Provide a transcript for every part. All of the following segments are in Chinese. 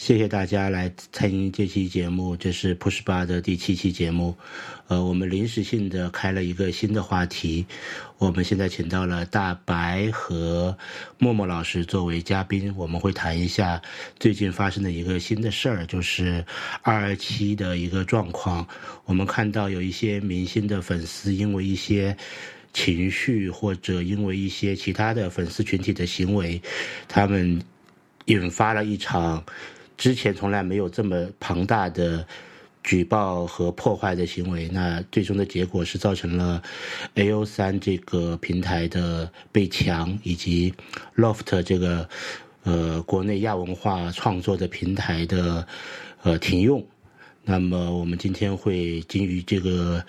谢谢大家来参与这期节目，这是 Push 八的第七期节目。呃，我们临时性的开了一个新的话题，我们现在请到了大白和默默老师作为嘉宾，我们会谈一下最近发生的一个新的事儿，就是二二七的一个状况。我们看到有一些明星的粉丝因为一些情绪或者因为一些其他的粉丝群体的行为，他们引发了一场。之前从来没有这么庞大的举报和破坏的行为，那最终的结果是造成了 A O 三这个平台的被强，以及 Loft 这个呃国内亚文化创作的平台的呃停用。那么我们今天会基于这个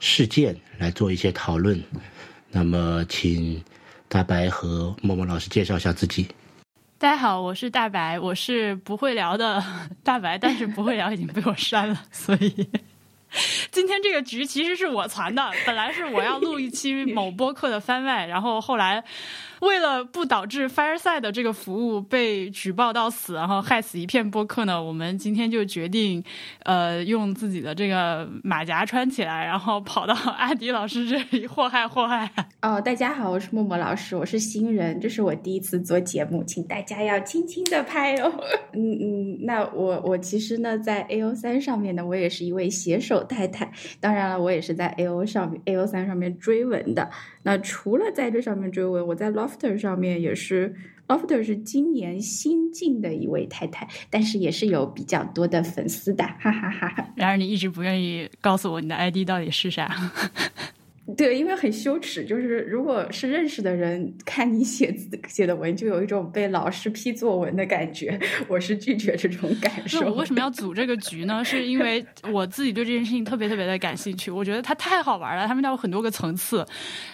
事件来做一些讨论。那么请大白和默默老师介绍一下自己。大家好，我是大白，我是不会聊的 大白，但是不会聊已经被我删了，所以今天这个局其实是我传的，本来是我要录一期 某播客的番外，然后后来。为了不导致 Fireside 的这个服务被举报到死，然后害死一片播客呢，我们今天就决定，呃，用自己的这个马甲穿起来，然后跑到 阿迪老师这里祸害祸害。哦，大家好，我是默默老师，我是新人，这是我第一次做节目，请大家要轻轻的拍哦。嗯嗯，那我我其实呢，在 A O 三上面呢，我也是一位携手太太，当然了，我也是在 A O 上面 A O 三上面追文的。那除了在这上面追问，我在 Lofter 上面也是，Lofter 是今年新进的一位太太，但是也是有比较多的粉丝的，哈哈哈哈。然而你一直不愿意告诉我你的 ID 到底是啥。对，因为很羞耻，就是如果是认识的人看你写字写的文，就有一种被老师批作文的感觉。我是拒绝这种感受。我为什么要组这个局呢？是因为我自己对这件事情特别特别的感兴趣，我觉得它太好玩了，他们家有很多个层次。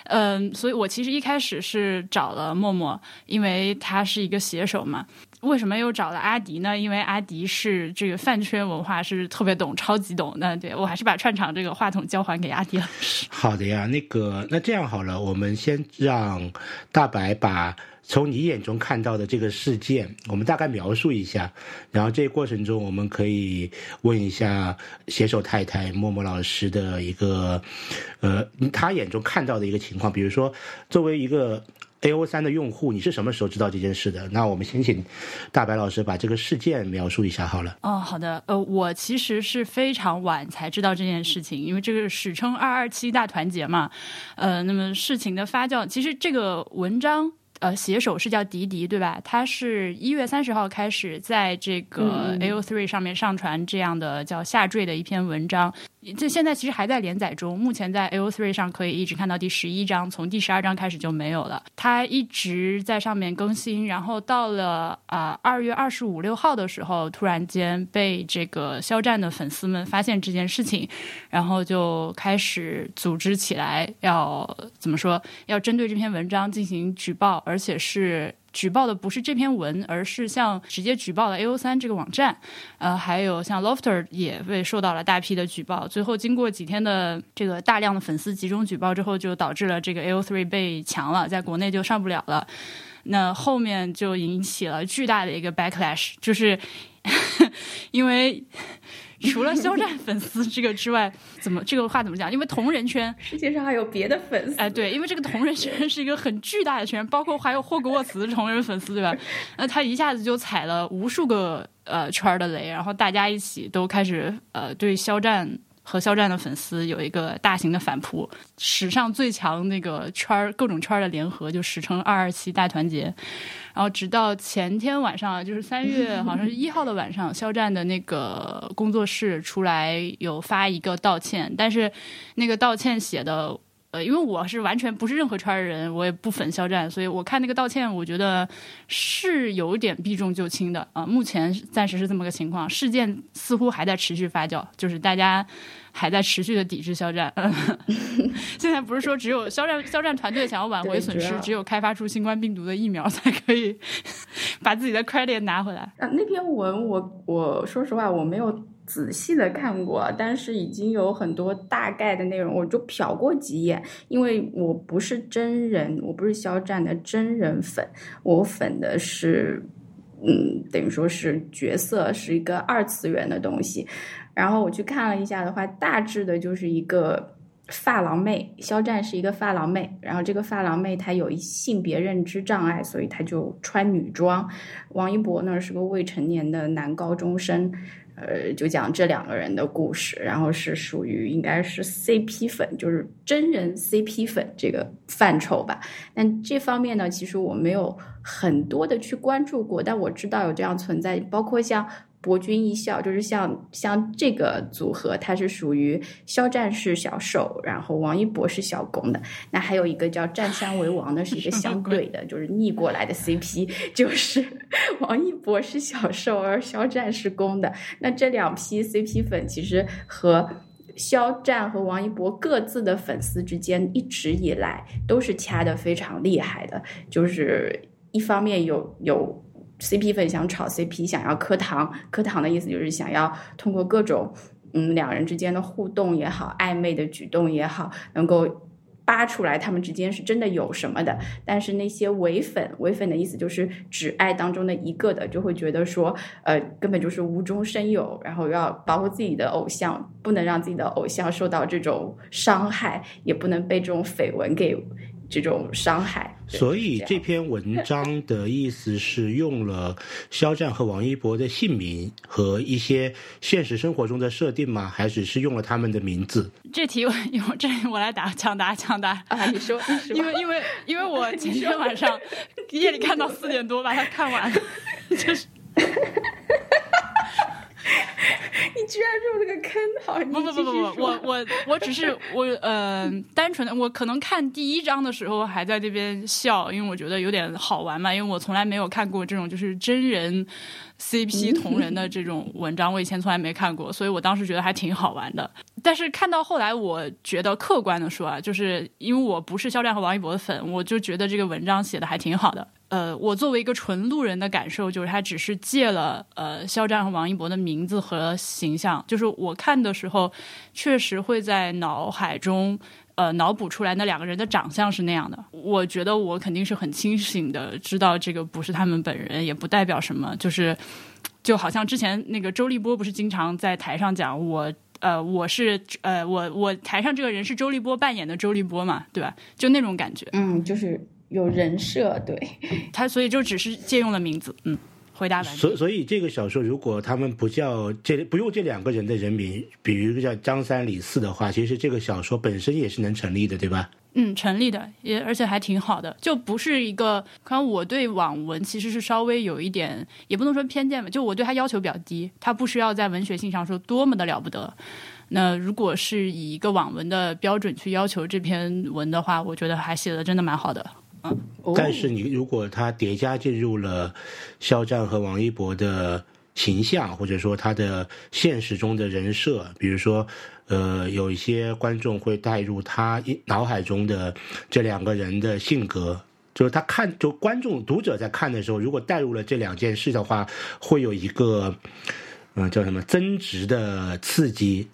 嗯，所以我其实一开始是找了默默，因为他是一个写手嘛。为什么又找了阿迪呢？因为阿迪是这个饭圈文化是特别懂，超级懂。那对我还是把串场这个话筒交还给阿迪老师。好的呀，那个那这样好了，我们先让大白把从你眼中看到的这个事件，我们大概描述一下。然后这过程中，我们可以问一下携手太太默默老师的一个呃，他眼中看到的一个情况，比如说作为一个。A O 三的用户，你是什么时候知道这件事的？那我们先请大白老师把这个事件描述一下好了。哦，好的。呃，我其实是非常晚才知道这件事情，因为这个史称“二二七大团结”嘛。呃，那么事情的发酵，其实这个文章呃写手是叫迪迪，对吧？他是一月三十号开始在这个 A O three 上面上传这样的叫下坠的一篇文章。这现在其实还在连载中，目前在 A O three 上可以一直看到第十一章，从第十二章开始就没有了。它一直在上面更新，然后到了啊二月二十五六号的时候，突然间被这个肖战的粉丝们发现这件事情，然后就开始组织起来，要怎么说？要针对这篇文章进行举报，而且是。举报的不是这篇文，而是像直接举报了 A O 三这个网站，呃，还有像 Lofter 也被受到了大批的举报。最后经过几天的这个大量的粉丝集中举报之后，就导致了这个 A O three 被强了，在国内就上不了了。那后面就引起了巨大的一个 backlash，就是 因为。除了肖战粉丝这个之外，怎么这个话怎么讲？因为同人圈世界上还有别的粉丝，哎，对，因为这个同人圈是一个很巨大的圈，包括还有霍格沃茨的同人粉丝，对吧？那他一下子就踩了无数个呃圈的雷，然后大家一起都开始呃对肖战。和肖战的粉丝有一个大型的反扑，史上最强那个圈儿各种圈儿的联合，就史称“二二七大团结”。然后直到前天晚上，就是三月好像是一号的晚上，肖战的那个工作室出来有发一个道歉，但是那个道歉写的。呃，因为我是完全不是任何圈的人，我也不粉肖战，所以我看那个道歉，我觉得是有点避重就轻的啊。目前暂时是这么个情况，事件似乎还在持续发酵，就是大家还在持续的抵制肖战。现在不是说只有肖战肖战团队想要挽回损失，只有开发出新冠病毒的疫苗才可以 把自己的 credit 拿回来。啊，那篇文我我说实话我没有。仔细的看过，但是已经有很多大概的内容，我就瞟过几眼。因为我不是真人，我不是肖战的真人粉，我粉的是嗯，等于说是角色是一个二次元的东西。然后我去看了一下的话，大致的就是一个。发廊妹，肖战是一个发廊妹，然后这个发廊妹她有一性别认知障碍，所以她就穿女装。王一博呢是个未成年的男高中生，呃，就讲这两个人的故事，然后是属于应该是 CP 粉，就是真人 CP 粉这个范畴吧。但这方面呢，其实我没有很多的去关注过，但我知道有这样存在，包括像。博君一笑，就是像像这个组合，它是属于肖战是小受，然后王一博是小攻的。那还有一个叫占山为王的，是一个相对的，就是逆过来的 CP，就是 王一博是小受，而肖战是攻的。那这两批 CP 粉其实和肖战和王一博各自的粉丝之间，一直以来都是掐的非常厉害的，就是一方面有有。CP 粉想炒 CP，想要磕糖，磕糖的意思就是想要通过各种嗯两人之间的互动也好，暧昧的举动也好，能够扒出来他们之间是真的有什么的。但是那些伪粉，伪粉的意思就是只爱当中的一个的，就会觉得说，呃，根本就是无中生有，然后要保护自己的偶像，不能让自己的偶像受到这种伤害，也不能被这种绯闻给。这种伤害，所以这篇文章的意思是用了肖战和王一博的姓名和一些现实生活中的设定吗？还只是用了他们的名字？这题我 用这我来答抢答抢答啊！你说，因为因为 因为我前天晚上夜里看到四点多把它看完，就是。你居然入了个坑，好！不不不不不，我我我只是我呃，单纯的我可能看第一章的时候还在这边笑，因为我觉得有点好玩嘛，因为我从来没有看过这种就是真人 CP 同人的这种文章，我以前从来没看过，所以我当时觉得还挺好玩的。但是看到后来，我觉得客观的说啊，就是因为我不是肖战和王一博的粉，我就觉得这个文章写的还挺好的。呃，我作为一个纯路人的感受，就是他只是借了呃肖战和王一博的名字和形象，就是我看的时候，确实会在脑海中呃脑补出来那两个人的长相是那样的。我觉得我肯定是很清醒的，知道这个不是他们本人，也不代表什么。就是就好像之前那个周立波不是经常在台上讲我呃我是呃我我台上这个人是周立波扮演的周立波嘛，对吧？就那种感觉。嗯，就是。有人设，对 他，所以就只是借用了名字。嗯，回答完。所所以这个小说，如果他们不叫这不用这两个人的人名，比如叫张三李四的话，其实这个小说本身也是能成立的，对吧？嗯，成立的，也而且还挺好的，就不是一个。可能我对网文其实是稍微有一点，也不能说偏见吧，就我对他要求比较低，他不需要在文学性上说多么的了不得。那如果是以一个网文的标准去要求这篇文的话，我觉得还写的真的蛮好的。但是你如果他叠加进入了肖战和王一博的形象，或者说他的现实中的人设，比如说，呃，有一些观众会带入他脑海中的这两个人的性格，就是他看，就观众读者在看的时候，如果带入了这两件事的话，会有一个，嗯，叫什么增值的刺激，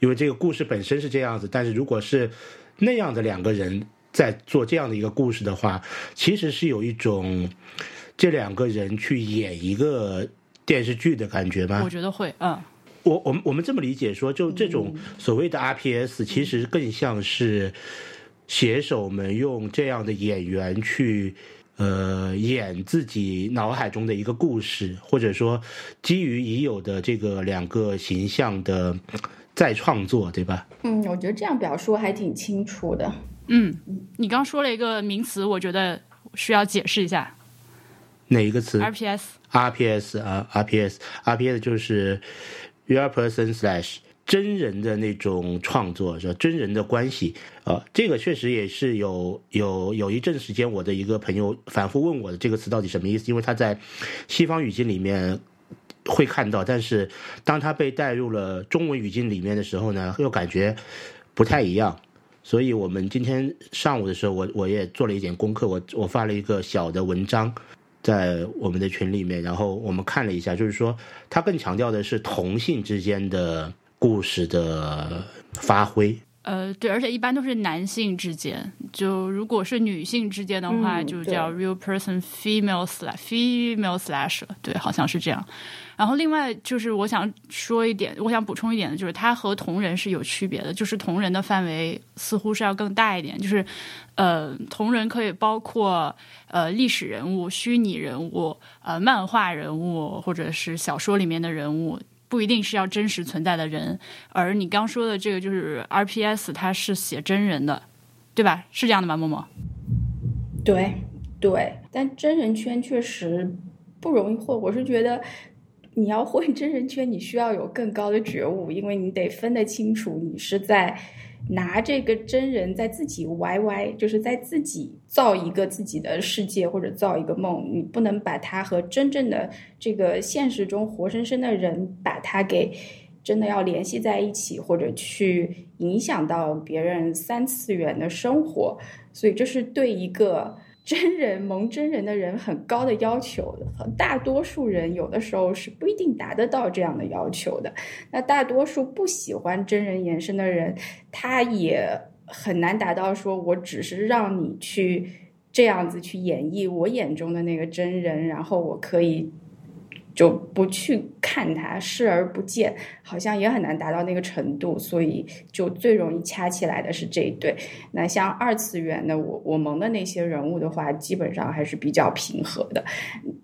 因为这个故事本身是这样子，但是如果是那样的两个人。在做这样的一个故事的话，其实是有一种这两个人去演一个电视剧的感觉吗？我觉得会，嗯。我我们我们这么理解说，就这种所谓的 RPS，其实更像是写手们用这样的演员去呃演自己脑海中的一个故事，或者说基于已有的这个两个形象的再创作，对吧？嗯，我觉得这样表述还挺清楚的。嗯，你刚说了一个名词，我觉得需要解释一下。哪一个词？RPS，RPS 啊，RPS，RPS 就是 real person slash 真人的那种创作，是吧？真人的关系啊，这个确实也是有有有一阵时间，我的一个朋友反复问我的这个词到底什么意思，因为他在西方语境里面会看到，但是当他被带入了中文语境里面的时候呢，又感觉不太一样。所以我们今天上午的时候，我我也做了一点功课，我我发了一个小的文章，在我们的群里面，然后我们看了一下，就是说它更强调的是同性之间的故事的发挥。呃，对，而且一般都是男性之间。就如果是女性之间的话，就叫 real person female slash female slash。对，好像是这样。然后另外就是我想说一点，我想补充一点的就是，它和同人是有区别的。就是同人的范围似乎是要更大一点。就是呃，同人可以包括呃历史人物、虚拟人物、呃漫画人物，或者是小说里面的人物。不一定是要真实存在的人，而你刚说的这个就是 RPS，它是写真人的，对吧？是这样的吗？默默？对对，但真人圈确实不容易混。我是觉得你要混真人圈，你需要有更高的觉悟，因为你得分得清楚，你是在。拿这个真人在自己歪歪，就是在自己造一个自己的世界或者造一个梦，你不能把它和真正的这个现实中活生生的人把它给真的要联系在一起，或者去影响到别人三次元的生活，所以这是对一个。真人蒙真人的人很高的要求，大多数人有的时候是不一定达得到这样的要求的。那大多数不喜欢真人延伸的人，他也很难达到说，我只是让你去这样子去演绎我眼中的那个真人，然后我可以。就不去看它，视而不见，好像也很难达到那个程度，所以就最容易掐起来的是这一对。那像二次元的我我萌的那些人物的话，基本上还是比较平和的，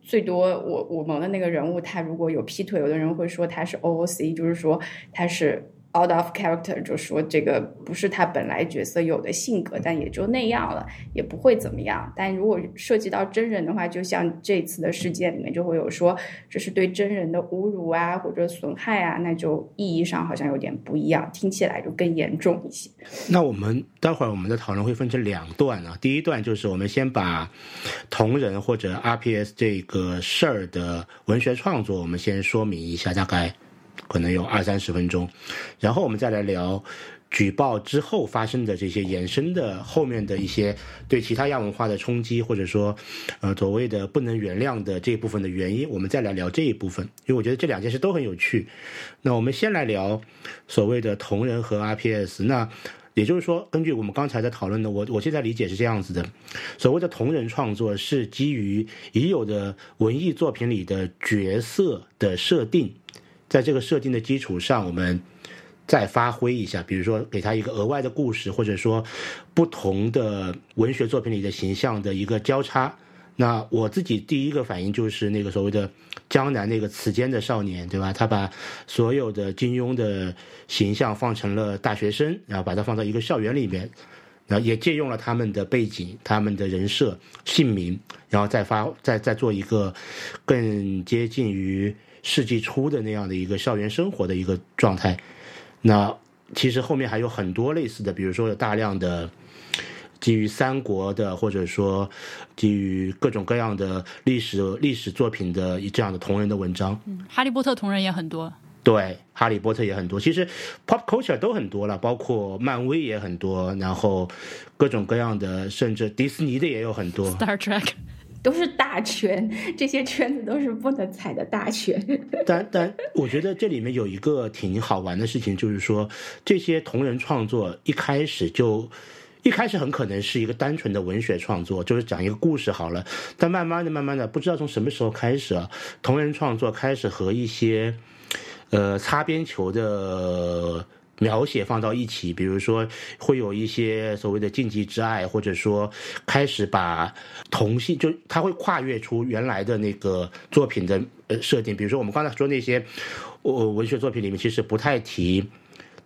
最多我我萌的那个人物，他如果有劈腿，有的人会说他是 OOC，就是说他是。Out of character 就说这个不是他本来角色有的性格，但也就那样了，也不会怎么样。但如果涉及到真人的话，就像这次的事件里面就会有说这是对真人的侮辱啊，或者损害啊，那就意义上好像有点不一样，听起来就更严重一些。那我们待会儿我们的讨论会分成两段啊，第一段就是我们先把同人或者 RPS 这个事儿的文学创作，我们先说明一下，大概。可能有二三十分钟，然后我们再来聊举报之后发生的这些延伸的后面的一些对其他亚文化的冲击，或者说呃所谓的不能原谅的这一部分的原因，我们再来聊这一部分，因为我觉得这两件事都很有趣。那我们先来聊所谓的同人和 RPS。那也就是说，根据我们刚才的讨论呢，我我现在理解是这样子的：所谓的同人创作是基于已有的文艺作品里的角色的设定。在这个设定的基础上，我们再发挥一下，比如说给他一个额外的故事，或者说不同的文学作品里的形象的一个交叉。那我自己第一个反应就是那个所谓的江南那个词间的少年，对吧？他把所有的金庸的形象放成了大学生，然后把它放到一个校园里面，然后也借用了他们的背景、他们的人设、姓名，然后再发再再做一个更接近于。世纪初的那样的一个校园生活的一个状态，那其实后面还有很多类似的，比如说有大量的基于三国的，或者说基于各种各样的历史历史作品的这样的同人的文章。嗯，哈利波特同人也很多。对，哈利波特也很多。其实 pop culture 都很多了，包括漫威也很多，然后各种各样的，甚至迪士尼的也有很多。Star Trek。都是大圈，这些圈子都是不能踩的大圈。但但我觉得这里面有一个挺好玩的事情，就是说这些同人创作一开始就一开始很可能是一个单纯的文学创作，就是讲一个故事好了。但慢慢的、慢慢的，不知道从什么时候开始啊，同人创作开始和一些呃擦边球的。描写放到一起，比如说会有一些所谓的禁忌之爱，或者说开始把同性，就他会跨越出原来的那个作品的呃设定。比如说我们刚才说那些呃文学作品里面，其实不太提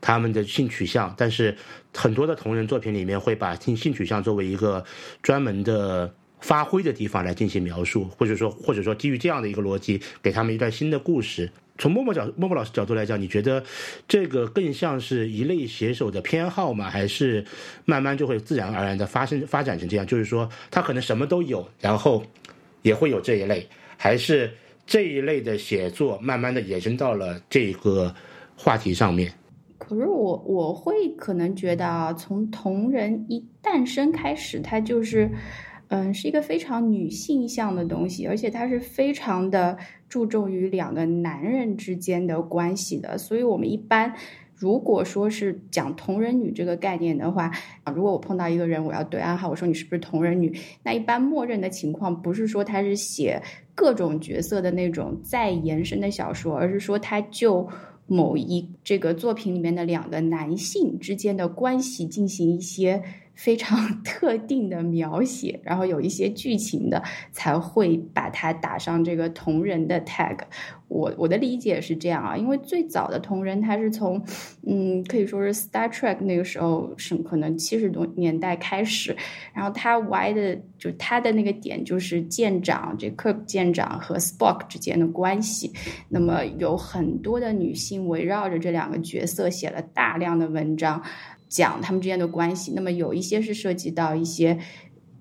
他们的性取向，但是很多的同人作品里面会把性性取向作为一个专门的发挥的地方来进行描述，或者说或者说基于这样的一个逻辑，给他们一段新的故事。从默默角默默老师角度来讲，你觉得这个更像是一类写手的偏好吗？还是慢慢就会自然而然的发生发展成这样？就是说，他可能什么都有，然后也会有这一类，还是这一类的写作慢慢的延伸到了这个话题上面？可是我我会可能觉得啊，从同人一诞生开始，它就是。嗯是一个非常女性向的东西，而且它是非常的注重于两个男人之间的关系的。所以，我们一般如果说是讲同人女这个概念的话，啊，如果我碰到一个人，我要对暗号，我说你是不是同人女？那一般默认的情况不是说他是写各种角色的那种再延伸的小说，而是说他就某一这个作品里面的两个男性之间的关系进行一些。非常 特定的描写，然后有一些剧情的才会把它打上这个同人的 tag。我我的理解是这样啊，因为最早的同人它是从嗯可以说是 Star Trek 那个时候是可能七十多年代开始，然后它歪的就它的那个点就是舰长这 Kirk 舰长和 Spock 之间的关系，那么有很多的女性围绕着这两个角色写了大量的文章。讲他们之间的关系，那么有一些是涉及到一些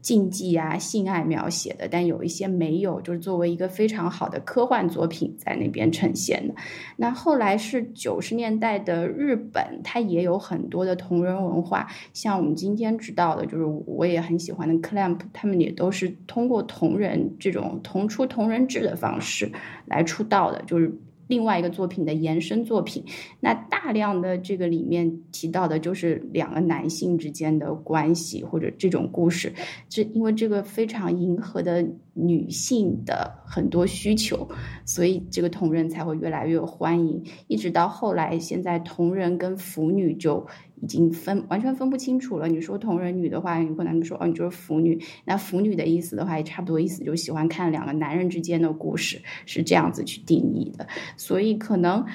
禁忌啊、性爱描写的，但有一些没有，就是作为一个非常好的科幻作品在那边呈现的。那后来是九十年代的日本，它也有很多的同人文化，像我们今天知道的，就是我也很喜欢的 Clamp，他们也都是通过同人这种同出同人志的方式来出道的，就是。另外一个作品的延伸作品，那大量的这个里面提到的就是两个男性之间的关系或者这种故事，这因为这个非常迎合的女性的很多需求，所以这个同人才会越来越欢迎，一直到后来，现在同人跟腐女就。已经分完全分不清楚了。你说同人女的话，有可能说哦，你就是腐女。那腐女的意思的话，也差不多意思，就喜欢看两个男人之间的故事，是这样子去定义的。所以可能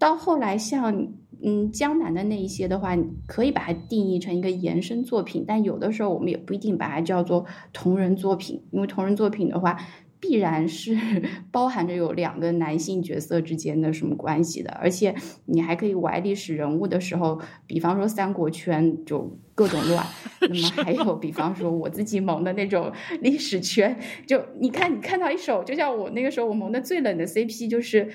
到后来，像嗯江南的那一些的话，可以把它定义成一个延伸作品。但有的时候，我们也不一定把它叫做同人作品，因为同人作品的话。必然是 包含着有两个男性角色之间的什么关系的，而且你还可以玩历史人物的时候，比方说三国圈就各种乱，那么还有比方说我自己蒙的那种 历史圈，就你看你看到一首，就像我那个时候我蒙的最冷的 CP 就是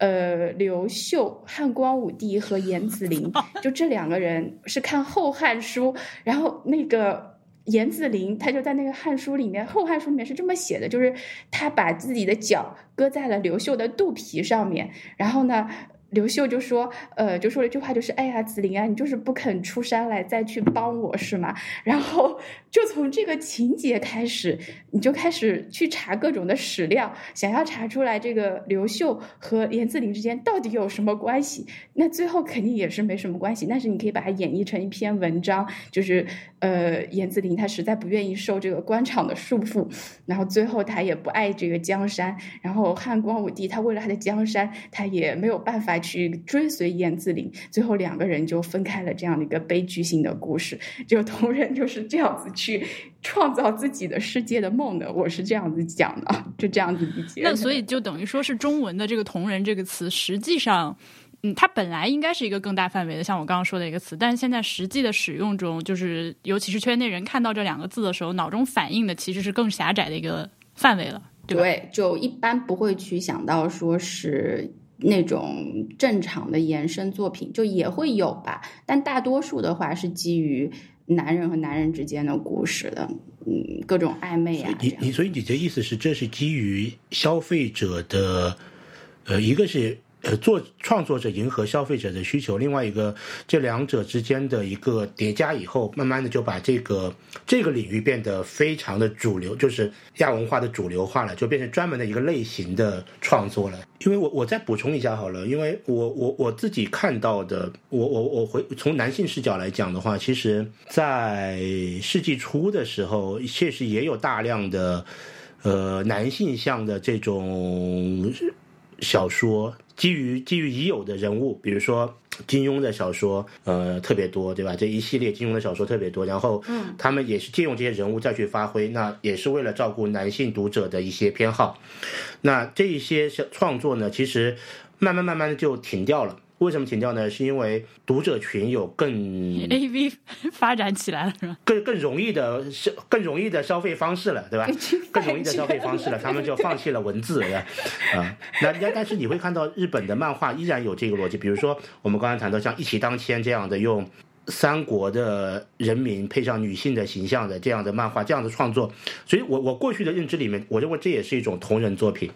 呃刘秀、汉光武帝和严子陵，就这两个人是看《后汉书》，然后那个。严子陵，他就在那个《汉书》里面，《后汉书》里面是这么写的，就是他把自己的脚搁在了刘秀的肚皮上面，然后呢。刘秀就说：“呃，就说了一句话，就是哎呀，子陵啊，你就是不肯出山来再去帮我是吗？” 然后就从这个情节开始，你就开始去查各种的史料，想要查出来这个刘秀和严子陵之间到底有什么关系。那最后肯定也是没什么关系，但是你可以把它演绎成一篇文章，就是呃，严子陵他实在不愿意受这个官场的束缚，然后最后他也不爱这个江山，然后汉光武帝他为了他的江山，他也没有办法。去追随燕子林，最后两个人就分开了，这样的一个悲剧性的故事。就同人就是这样子去创造自己的世界的梦的，我是这样子讲的，就这样子理解。那所以就等于说是中文的这个“同人”这个词，实际上，嗯，它本来应该是一个更大范围的，像我刚刚说的一个词，但是现在实际的使用中，就是尤其是圈内人看到这两个字的时候，脑中反映的其实是更狭窄的一个范围了，对，就一般不会去想到说是。那种正常的延伸作品就也会有吧，但大多数的话是基于男人和男人之间的故事的，嗯，各种暧昧啊。你你所以你的意思是，这是基于消费者的，呃，一个是。呃，做创作者迎合消费者的需求，另外一个这两者之间的一个叠加以后，慢慢的就把这个这个领域变得非常的主流，就是亚文化的主流化了，就变成专门的一个类型的创作了。因为我我再补充一下好了，因为我我我自己看到的，我我我回从男性视角来讲的话，其实，在世纪初的时候，确实也有大量的呃男性向的这种小说。基于基于已有的人物，比如说金庸的小说，呃，特别多，对吧？这一系列金庸的小说特别多，然后，嗯，他们也是借用这些人物再去发挥，那也是为了照顾男性读者的一些偏好。那这一些创作呢，其实慢慢慢慢的就停掉了。为什么停掉呢？是因为读者群有更 A V 发展起来了，是吧？更更容易的消更容易的消费方式了，对吧？更容易的消费方式了，他们就放弃了文字，对吧？啊，那那但是你会看到日本的漫画依然有这个逻辑，比如说我们刚才谈到像一骑当千这样的用三国的人民配上女性的形象的这样的漫画，这样的创作，所以我我过去的认知里面，我认为这也是一种同人作品。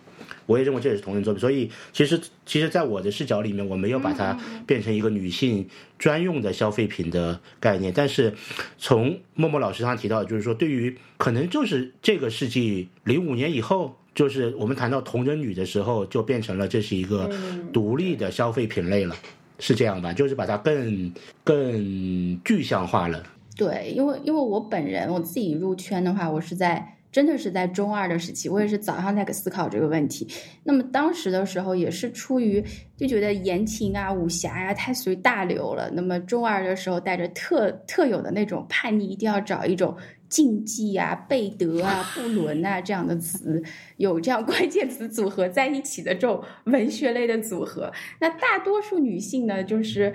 我也认为这也是同人作品。所以其实其实，在我的视角里面，我没有把它变成一个女性专用的消费品的概念。但是从默默老师上提到，就是说，对于可能就是这个世纪零五年以后。就是我们谈到同人女的时候，就变成了这是一个独立的消费品类了，是这样吧？就是把它更更具象化了。对，因为因为我本人我自己入圈的话，我是在真的是在中二的时期，我也是早上在思考这个问题。那么当时的时候，也是出于就觉得言情啊、武侠呀太随大流了。那么中二的时候，带着特特有的那种叛逆，一定要找一种。竞技啊、贝德啊、布伦啊这样的词，有这样关键词组合在一起的这种文学类的组合，那大多数女性呢，就是，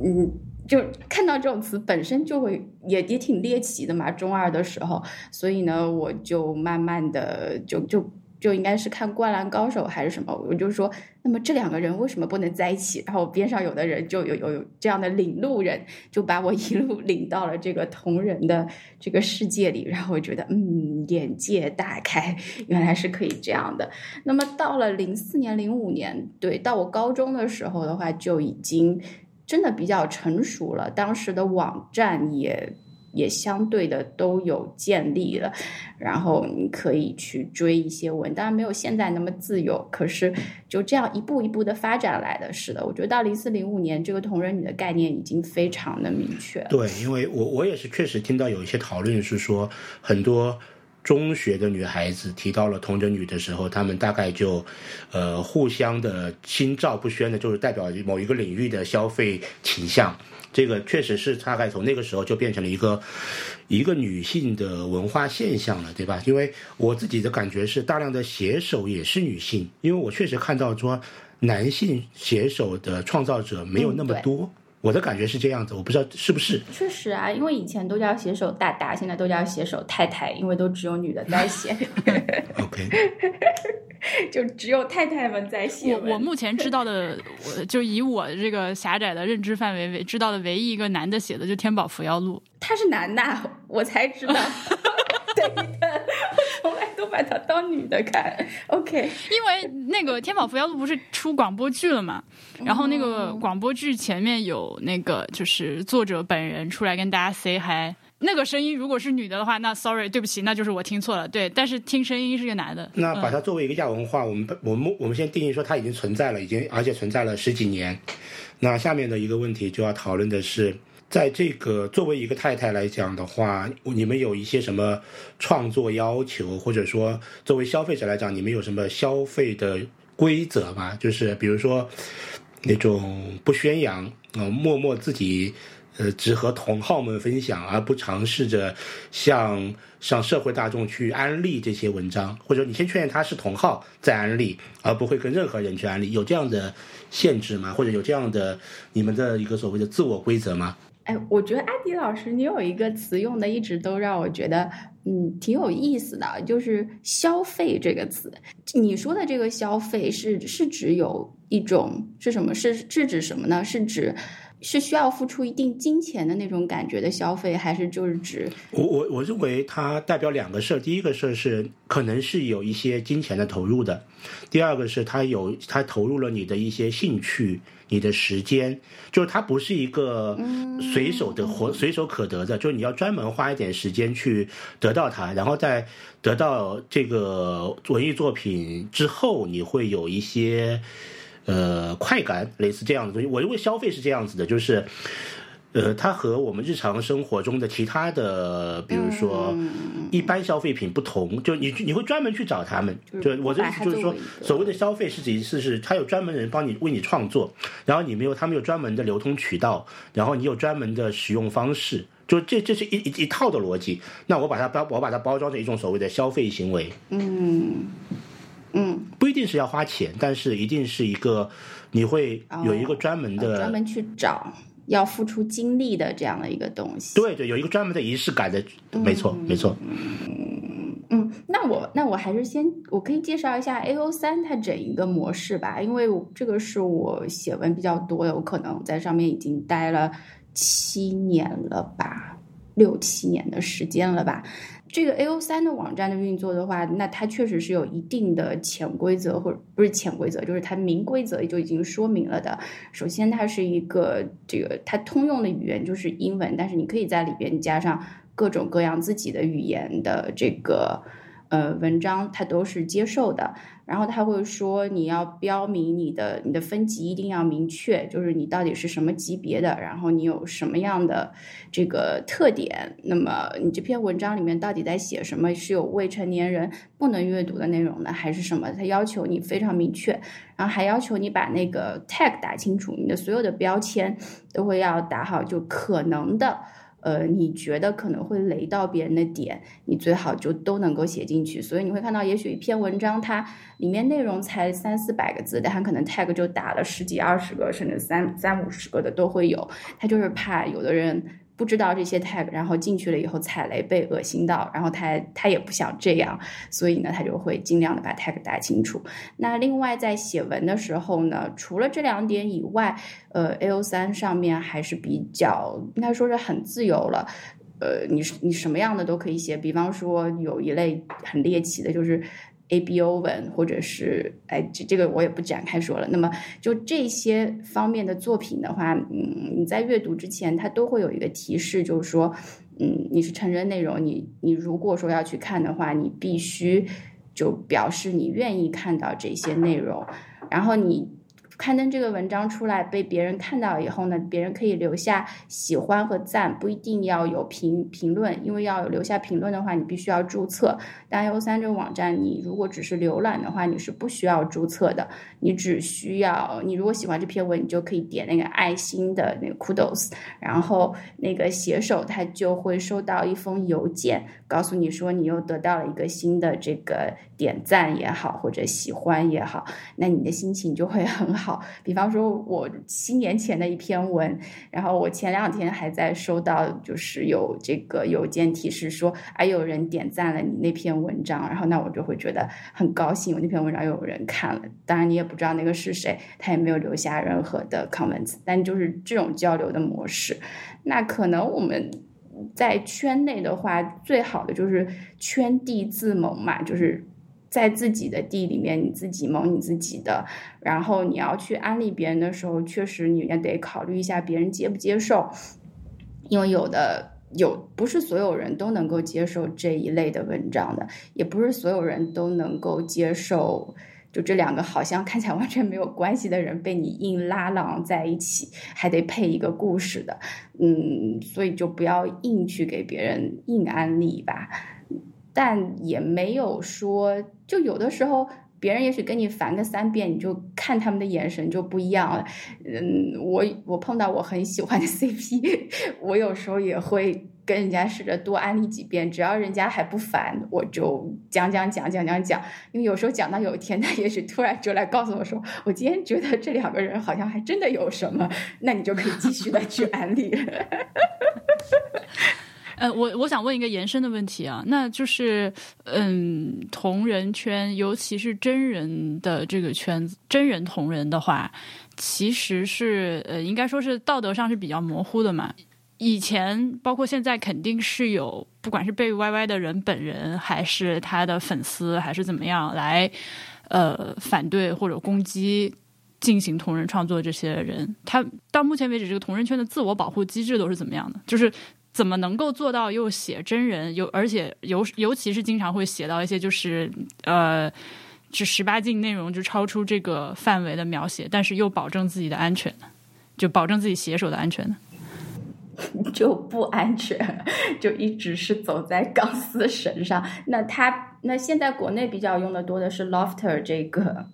嗯，就看到这种词本身就会也也挺猎奇的嘛。中二的时候，所以呢，我就慢慢的就就。就应该是看《灌篮高手》还是什么？我就说，那么这两个人为什么不能在一起？然后边上有的人就有有有这样的领路人，就把我 一路领到了这个同人的这个世界里。然后我觉得，嗯，眼界大开，原来是可以这样的。那么到了零四年、零五年，对，到我高中的时候的话，就已经真的比较成熟了。当时的网站也。也相对的都有建立了，然后你可以去追一些文，当然没有现在那么自由，可是就这样一步一步的发展来的。是的，我觉得到零四零五年，这个同人女的概念已经非常的明确。对，因为我我也是确实听到有一些讨论是说，很多中学的女孩子提到了同人女的时候，她们大概就呃互相的心照不宣的，就是代表某一个领域的消费倾向。这个确实是大概从那个时候就变成了一个一个女性的文化现象了，对吧？因为我自己的感觉是，大量的写手也是女性，因为我确实看到说男性写手的创造者没有那么多。我的感觉是这样子，我不知道是不是。确实啊，因为以前都叫写手大大，现在都叫写手太太，因为都只有女的在写。OK。就只有太太们在写。我我目前知道的，我就以我这个狭窄的认知范围为知道的唯一一个男的写的，就天宝扶摇录。他是男的，我才知道。对的，把它当女的看。OK，因为那个天宝伏妖录不是出广播剧了嘛，然后那个广播剧前面有那个就是作者本人出来跟大家 say hi。那个声音如果是女的的话，那 sorry，对不起，那就是我听错了。对，但是听声音是个男的。那把它作为一个亚文化，我们我们我们先定义说它已经存在了，已经而且存在了十几年。那下面的一个问题就要讨论的是，在这个作为一个太太来讲的话，你们有一些什么创作要求，或者说作为消费者来讲，你们有什么消费的规则吗？就是比如说那种不宣扬，嗯，默默自己。呃，只和同好们分享，而不尝试着向向社会大众去安利这些文章，或者你先确认他是同好再安利，而不会跟任何人去安利，有这样的限制吗？或者有这样的你们的一个所谓的自我规则吗？我觉得阿迪老师，你有一个词用的一直都让我觉得，嗯，挺有意思的，就是“消费”这个词。你说的这个消费是是指有一种是什么？是是指什么呢？是指？是需要付出一定金钱的那种感觉的消费，还是就是指我我我认为它代表两个事儿。第一个事儿是可能是有一些金钱的投入的，第二个是它有它投入了你的一些兴趣、你的时间，就是它不是一个随手的活、随手可得的，就是你要专门花一点时间去得到它，然后在得到这个文艺作品之后，你会有一些。呃，快感类似这样的东西，我认为消费是这样子的，就是，呃，它和我们日常生活中的其他的，比如说一般消费品不同，就你你会专门去找他们，就我的意思就是说，所谓的消费是指意思是，他有专门人帮你为你创作，然后你没有，他们有专门的流通渠道，然后你有专门的使用方式，就这这是一一一套的逻辑。那我把它包，我把它包装成一种所谓的消费行为。嗯。嗯，不一定是要花钱，但是一定是一个，你会有一个专门的专门去找要付出精力的这样的一个东西。对对，有一个专门的仪式感的，没错没错。嗯嗯，那我那我还是先我可以介绍一下 A O 三它整一个模式吧，因为这个是我写文比较多的，我可能在上面已经待了七年了吧，六七年的时间了吧。这个 A O 三的网站的运作的话，那它确实是有一定的潜规则，或者不是潜规则，就是它明规则就已经说明了的。首先，它是一个这个它通用的语言就是英文，但是你可以在里边加上各种各样自己的语言的这个。呃，文章它都是接受的，然后他会说你要标明你的你的分级一定要明确，就是你到底是什么级别的，然后你有什么样的这个特点，那么你这篇文章里面到底在写什么？是有未成年人不能阅读的内容呢，还是什么？他要求你非常明确，然后还要求你把那个 tag 打清楚，你的所有的标签都会要打好，就可能的。呃，你觉得可能会雷到别人的点，你最好就都能够写进去。所以你会看到，也许一篇文章它里面内容才三四百个字，但它可能 tag 就打了十几二十个，甚至三三五十个的都会有。他就是怕有的人。不知道这些 tag，然后进去了以后踩雷被恶心到，然后他他也不想这样，所以呢，他就会尽量的把 tag 打清楚。那另外在写文的时候呢，除了这两点以外，呃，A O 三上面还是比较应该说是很自由了。呃，你你什么样的都可以写，比方说有一类很猎奇的，就是。A B O 文，或者是哎，这这个我也不展开说了。那么就这些方面的作品的话，嗯，你在阅读之前，它都会有一个提示，就是说，嗯，你是成人内容，你你如果说要去看的话，你必须就表示你愿意看到这些内容，然后你。刊登这个文章出来被别人看到以后呢，别人可以留下喜欢和赞，不一定要有评评论，因为要有留下评论的话，你必须要注册。但 U 三这个网站，你如果只是浏览的话，你是不需要注册的，你只需要你如果喜欢这篇文，你就可以点那个爱心的那个 kudos，然后那个写手他就会收到一封邮件，告诉你说你又得到了一个新的这个点赞也好，或者喜欢也好，那你的心情就会很好。比方说，我七年前的一篇文，然后我前两天还在收到，就是有这个邮件提示说，哎，有人点赞了你那篇文章，然后那我就会觉得很高兴，我那篇文章有人看了。当然，你也不知道那个是谁，他也没有留下任何的 comments，但就是这种交流的模式。那可能我们在圈内的话，最好的就是圈地自萌嘛，就是。在自己的地里面，你自己蒙你自己的，然后你要去安利别人的时候，确实你也得考虑一下别人接不接受，因为有的有不是所有人都能够接受这一类的文章的，也不是所有人都能够接受，就这两个好像看起来完全没有关系的人被你硬拉拢在一起，还得配一个故事的，嗯，所以就不要硬去给别人硬安利吧。但也没有说，就有的时候别人也许跟你烦个三遍，你就看他们的眼神就不一样了。嗯，我我碰到我很喜欢的 CP，我有时候也会跟人家试着多安利几遍，只要人家还不烦，我就讲讲讲讲讲讲。因为有时候讲到有一天，他也许突然就来告诉我说，我今天觉得这两个人好像还真的有什么，那你就可以继续的去安利。呃，我我想问一个延伸的问题啊，那就是，嗯，同人圈，尤其是真人的这个圈子，真人同人的话，其实是呃，应该说是道德上是比较模糊的嘛。以前包括现在，肯定是有，不管是被 YY 的人本人，还是他的粉丝，还是怎么样来，呃，反对或者攻击进行同人创作这些人，他到目前为止，这个同人圈的自我保护机制都是怎么样的？就是。怎么能够做到又写真人，又而且尤尤其是经常会写到一些就是呃，就十八禁内容，就超出这个范围的描写，但是又保证自己的安全就保证自己写手的安全呢？就不安全，就一直是走在钢丝绳上。那他。那现在国内比较用的多的是 Lofter 这个，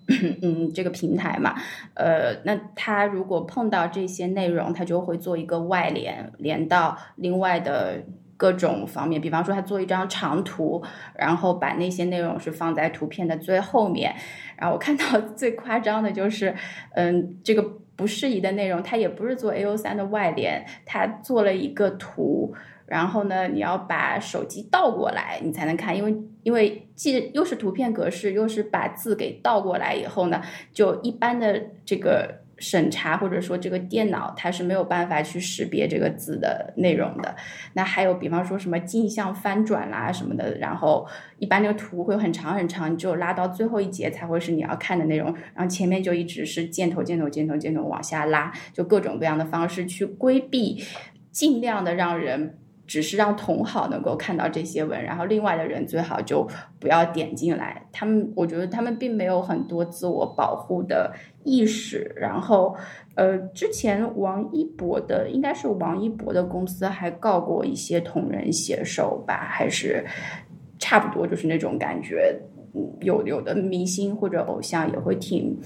嗯，这个平台嘛，呃，那他如果碰到这些内容，他就会做一个外联，连到另外的各种方面，比方说他做一张长图，然后把那些内容是放在图片的最后面。然后我看到 最夸张的就是，嗯，这个不适宜的内容，它也不是做 A O 三的外联，它做了一个图。然后呢，你要把手机倒过来，你才能看，因为因为既又是图片格式，又是把字给倒过来以后呢，就一般的这个审查或者说这个电脑它是没有办法去识别这个字的内容的。那还有比方说什么镜像翻转啦什么的，然后一般那个图会很长很长，你只有拉到最后一节才会是你要看的内容，然后前面就一直是箭头箭头箭头箭头往下拉，就各种各样的方式去规避，尽量的让人。只是让同好能够看到这些文，然后另外的人最好就不要点进来。他们，我觉得他们并没有很多自我保护的意识。然后，呃，之前王一博的，应该是王一博的公司还告过一些同人写手吧，还是差不多就是那种感觉。有有的明星或者偶像也会挺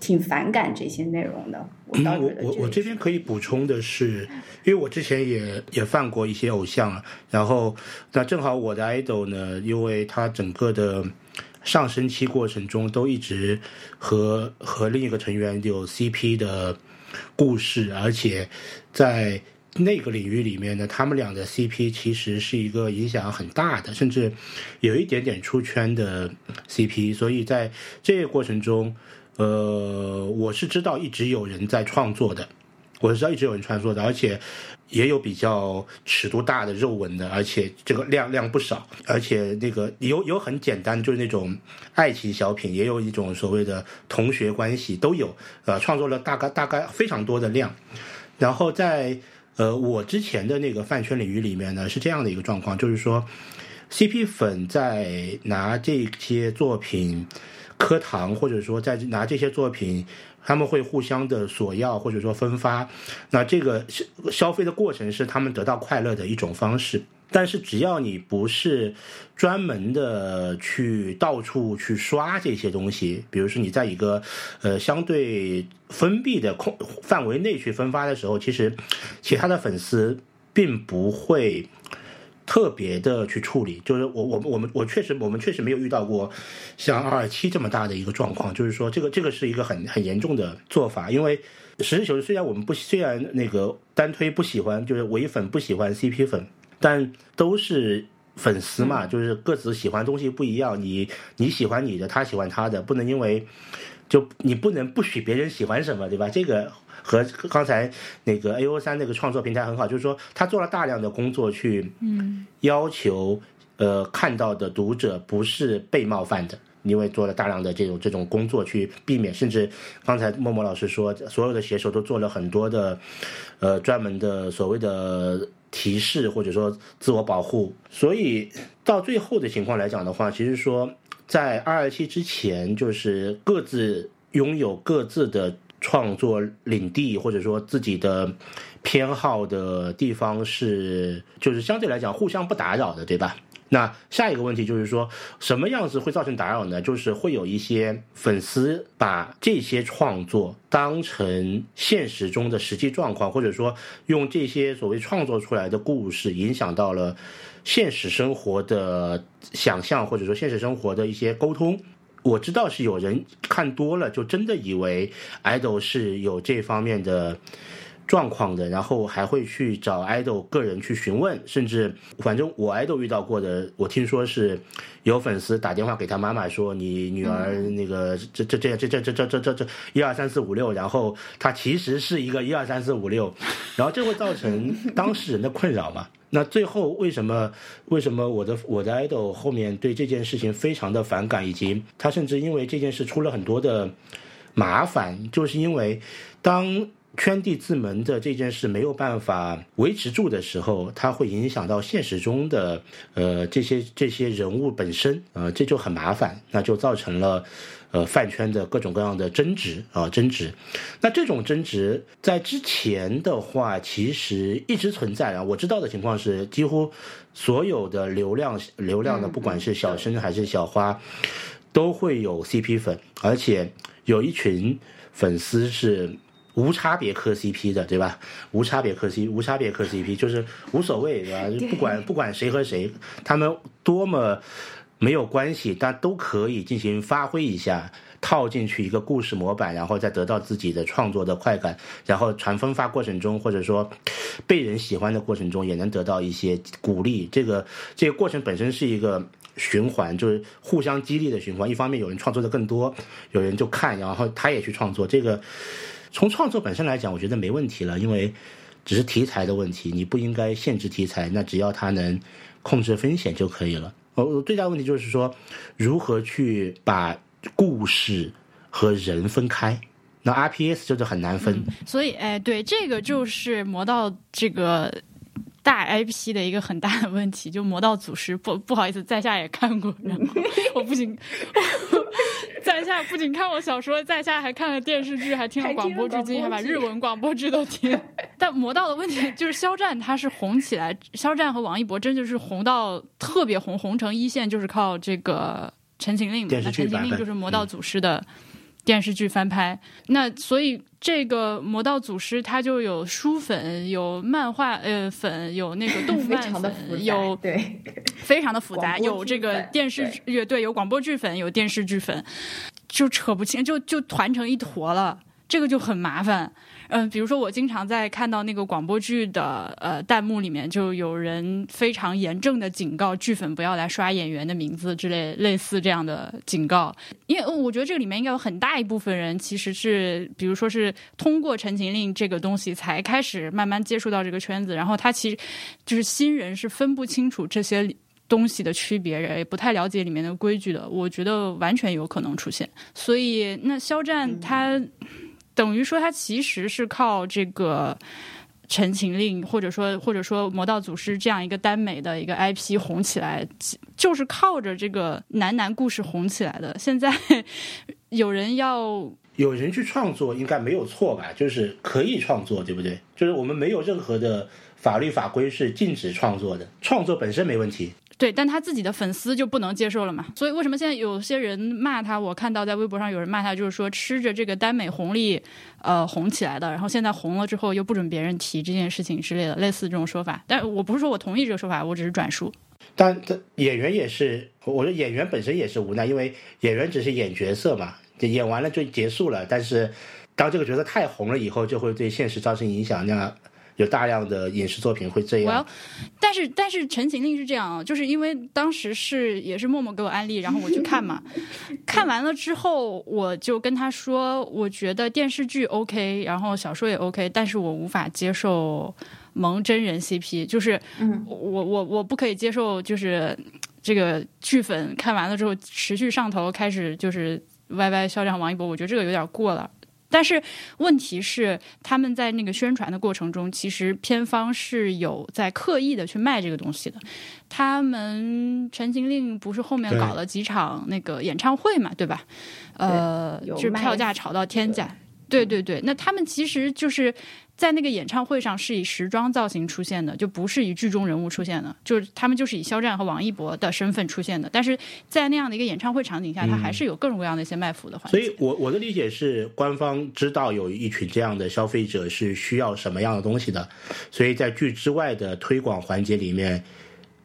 挺反感这些内容的。我我我我这边可以补充的是，因为我之前也也犯过一些偶像，然后那正好我的 idol 呢，因为他整个的上升期过程中都一直和和另一个成员有 CP 的故事，而且在。那个领域里面呢，他们俩的 CP 其实是一个影响很大的，甚至有一点点出圈的 CP。所以在这个过程中，呃，我是知道一直有人在创作的，我是知道一直有人创作的，而且也有比较尺度大的肉文的，而且这个量量不少，而且那个有有很简单，就是那种爱情小品，也有一种所谓的同学关系都有，呃，创作了大概大概非常多的量，然后在。呃，我之前的那个饭圈领域里面呢，是这样的一个状况，就是说，CP 粉在拿这些作品磕糖，或者说在拿这些作品，他们会互相的索要或者说分发，那这个消消费的过程是他们得到快乐的一种方式。但是只要你不是专门的去到处去刷这些东西，比如说你在一个呃相对封闭的空范围内去分发的时候，其实其他的粉丝并不会特别的去处理。就是我我我们我确实我们确实没有遇到过像二二七这么大的一个状况。就是说这个这个是一个很很严重的做法，因为实事求是，虽然我们不虽然那个单推不喜欢，就是唯粉不喜欢 CP 粉。但都是粉丝嘛，就是各自喜欢东西不一样。你你喜欢你的，他喜欢他的，不能因为就你不能不许别人喜欢什么，对吧？这个和刚才那个 A O 三那个创作平台很好，就是说他做了大量的工作去要求呃看到的读者不是被冒犯的，因为做了大量的这种这种工作去避免，甚至刚才默默老师说，所有的写手都做了很多的呃专门的所谓的。提示或者说自我保护，所以到最后的情况来讲的话，其实说在二二七之前，就是各自拥有各自的创作领地，或者说自己的偏好的地方是，就是相对来讲互相不打扰的，对吧？那下一个问题就是说，什么样子会造成打扰呢？就是会有一些粉丝把这些创作当成现实中的实际状况，或者说用这些所谓创作出来的故事影响到了现实生活的想象，或者说现实生活的一些沟通。我知道是有人看多了，就真的以为 idol 是有这方面的。状况的，然后还会去找 idol 个人去询问，甚至反正我 idol 遇到过的，我听说是有粉丝打电话给他妈妈说，你女儿那个这这这这这这这这这这一二三四五六，然后他其实是一个一二三四五六，然后这会造成 当事人的困扰嘛？那最后为什么为什么我的我的 idol 后面对这件事情非常的反感，以及他甚至因为这件事出了很多的麻烦，就是因为当。圈地自萌的这件事没有办法维持住的时候，它会影响到现实中的呃这些这些人物本身，呃这就很麻烦，那就造成了呃饭圈的各种各样的争执啊争执。那这种争执在之前的话，其实一直存在啊。我知道的情况是，几乎所有的流量流量的，不管是小生还是小花，都会有 CP 粉，而且有一群粉丝是。无差别磕 CP 的，对吧？无差别磕 C，无差别磕 CP 就是无所谓，对吧？不管不管谁和谁，他们多么没有关系，但都可以进行发挥一下，套进去一个故事模板，然后再得到自己的创作的快感，然后传分发过程中，或者说被人喜欢的过程中，也能得到一些鼓励。这个这个过程本身是一个循环，就是互相激励的循环。一方面有人创作的更多，有人就看，然后他也去创作这个。从创作本身来讲，我觉得没问题了，因为只是题材的问题，你不应该限制题材，那只要它能控制风险就可以了。呃，最大问题就是说，如何去把故事和人分开。那 RPS 就是很难分，所以哎，对，这个就是魔道这个大 IP 的一个很大的问题。就魔道祖师，不不好意思，在下也看过，然后 我不仅 在下不仅看过小说，在下还看了电视剧，还听了广播剧，今天还把日文广播剧都听。但魔道的问题就是肖战他是红起来，肖战和王一博真就是红到特别红，红成一线就是靠这个《陈情令》嘛，《陈情令》就是魔道祖师的。电视剧翻拍，那所以这个《魔道祖师》它就有书粉，有漫画呃粉，有那个动漫粉，有对，非常的复杂，有这个电视乐队，有广播剧粉，有电视剧粉，就扯不清，就就团成一坨了，这个就很麻烦。嗯，比如说我经常在看到那个广播剧的呃弹幕里面，就有人非常严正的警告剧粉不要来刷演员的名字之类类似这样的警告，因为我觉得这个里面应该有很大一部分人其实是，比如说是通过《陈情令》这个东西才开始慢慢接触到这个圈子，然后他其实就是新人是分不清楚这些东西的区别，也不太了解里面的规矩的，我觉得完全有可能出现。所以那肖战他。等于说，他其实是靠这个《陈情令》，或者说或者说《魔道祖师》这样一个耽美的一个 IP 红起来，就是靠着这个男男故事红起来的。现在 有人要有人去创作，应该没有错吧？就是可以创作，对不对？就是我们没有任何的法律法规是禁止创作的，创作本身没问题。对，但他自己的粉丝就不能接受了嘛？所以为什么现在有些人骂他？我看到在微博上有人骂他，就是说吃着这个耽美红利，呃，红起来的，然后现在红了之后又不准别人提这件事情之类的，类似这种说法。但我不是说我同意这个说法，我只是转述。但演员也是，我觉得演员本身也是无奈，因为演员只是演角色嘛，演完了就结束了。但是当这个角色太红了以后，就会对现实造成影响。那有大量的影视作品会这样，但是但是《陈情令》是这样啊，就是因为当时是也是默默给我安利，然后我去看嘛，看完了之后我就跟他说，我觉得电视剧 OK，然后小说也 OK，但是我无法接受萌真人 CP，就是我我我不可以接受，就是这个剧粉看完了之后持续上头，开始就是歪歪肖战王一博，我觉得这个有点过了。但是问题是，他们在那个宣传的过程中，其实片方是有在刻意的去卖这个东西的。他们《陈情令》不是后面搞了几场那个演唱会嘛，对吧？呃，就是票价炒到天价。对对对，那他们其实就是。在那个演唱会上是以时装造型出现的，就不是以剧中人物出现的，就是他们就是以肖战和王一博的身份出现的。但是在那样的一个演唱会场景下，他还是有各种各样的一些卖腐的环节。所以，我我的理解是，官方知道有一群这样的消费者是需要什么样的东西的，所以在剧之外的推广环节里面。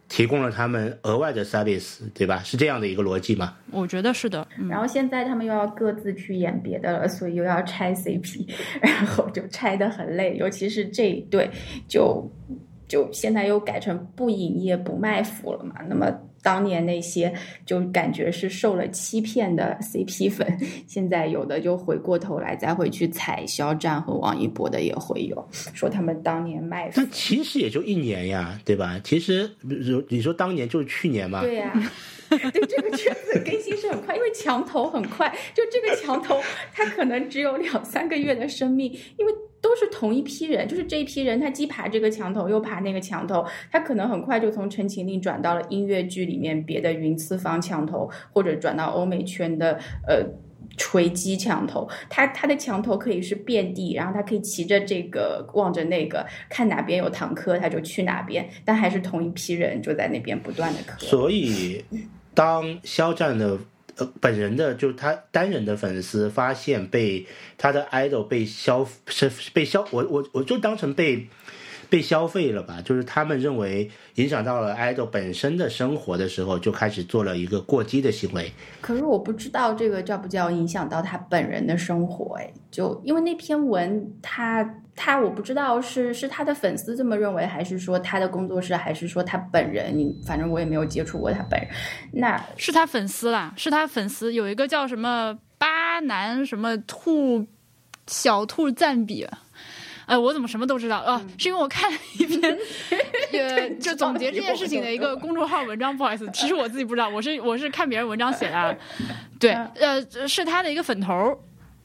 提供了他们额外的 service，对吧？是这样的一个逻辑吗？我觉得是的。然后现在他们又要各自去演别的了，所以又要拆 CP，然后就拆的很累。尤其是这一对，就就现在又改成不营业不卖腐了嘛。那么。当年那些就感觉是受了欺骗的 CP 粉，现在有的就回过头来再回去踩肖战和王一博的也会有，说他们当年卖。但其实也就一年呀，对吧？其实你说当年就是去年嘛。对呀，对这个圈子更新是很快，因为墙头很快，就这个墙头它可能只有两三个月的生命，因为。都是同一批人，就是这一批人，他既爬这个墙头，又爬那个墙头，他可能很快就从《陈情令》转到了音乐剧里面别的云次方墙头，或者转到欧美圈的呃锤击墙头。他他的墙头可以是遍地，然后他可以骑着这个望着那个，看哪边有坦克他就去哪边，但还是同一批人就在那边不断的磕。所以，当肖战的。呃，本人的就是他单人的粉丝发现被他的 idol 被消是被消，我我我就当成被被消费了吧，就是他们认为影响到了 idol 本身的生活的时候，就开始做了一个过激的行为。可是我不知道这个叫不叫影响到他本人的生活，哎，就因为那篇文他。他我不知道是是他的粉丝这么认为，还是说他的工作室，还是说他本人？反正我也没有接触过他本人。那是他粉丝啦，是他粉丝。有一个叫什么巴南什么兔小兔赞比。哎，我怎么什么都知道啊？是因为我看了一篇，呃，就总结这件事情的一个公众号文章。不好意思，其实我自己不知道，我是我是看别人文章写的。对，呃，是他的一个粉头，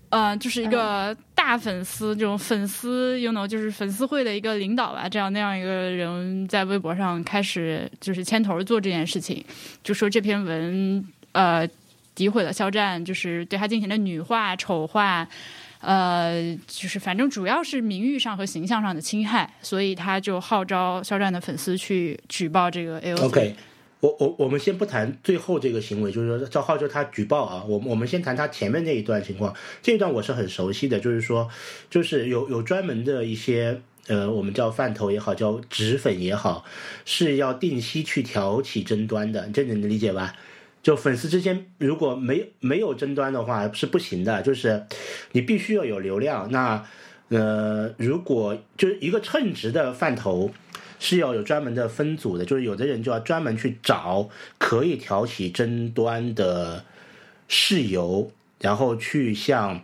呃，就是一个大粉丝，这种粉丝，you know，就是粉丝会的一个领导吧，这样那样一个人在微博上开始就是牵头做这件事情，就说这篇文呃诋毁了肖战，就是对他进行了女化、丑化。呃，就是反正主要是名誉上和形象上的侵害，所以他就号召肖战的粉丝去举报这个 A OK，我我我们先不谈最后这个行为，就是说叫号召他举报啊。我我们先谈他前面那一段情况，这一段我是很熟悉的，就是说，就是有有专门的一些呃，我们叫饭头也好，叫纸粉也好，是要定期去挑起争端的，这你能理解吧？就粉丝之间如果没没有争端的话是不行的，就是你必须要有流量。那呃，如果就是一个称职的饭头是要有专门的分组的，就是有的人就要专门去找可以挑起争端的事由，然后去向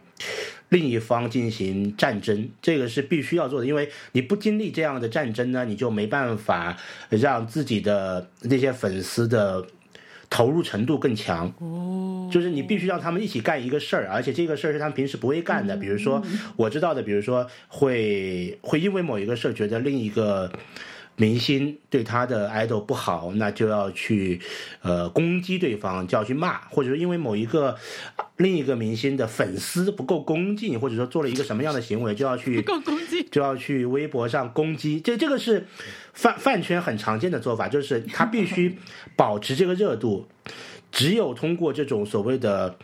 另一方进行战争，这个是必须要做的。因为你不经历这样的战争呢，你就没办法让自己的那些粉丝的。投入程度更强，就是你必须让他们一起干一个事儿，而且这个事儿是他们平时不会干的。比如说，我知道的，比如说会会因为某一个事儿觉得另一个。明星对他的 idol 不好，那就要去，呃，攻击对方，就要去骂，或者说因为某一个另一个明星的粉丝不够恭敬，或者说做了一个什么样的行为，就要去够恭敬，就要去微博上攻击。这这个是饭饭圈很常见的做法，就是他必须保持这个热度，只有通过这种所谓的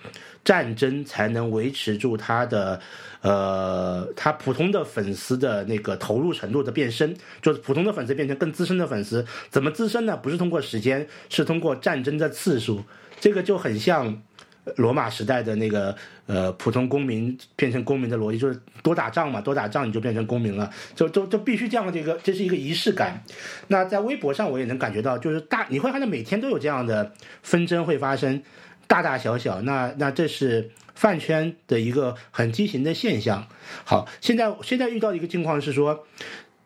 战争，才能维持住他的。呃，他普通的粉丝的那个投入程度的变深，就是普通的粉丝变成更资深的粉丝，怎么资深呢？不是通过时间，是通过战争的次数。这个就很像罗马时代的那个呃普通公民变成公民的逻辑，就是多打仗嘛，多打仗你就变成公民了，就就就必须这样的这个，这是一个仪式感。那在微博上我也能感觉到，就是大你会看到每天都有这样的纷争会发生，大大小小。那那这是。饭圈的一个很畸形的现象。好，现在现在遇到一个情况是说，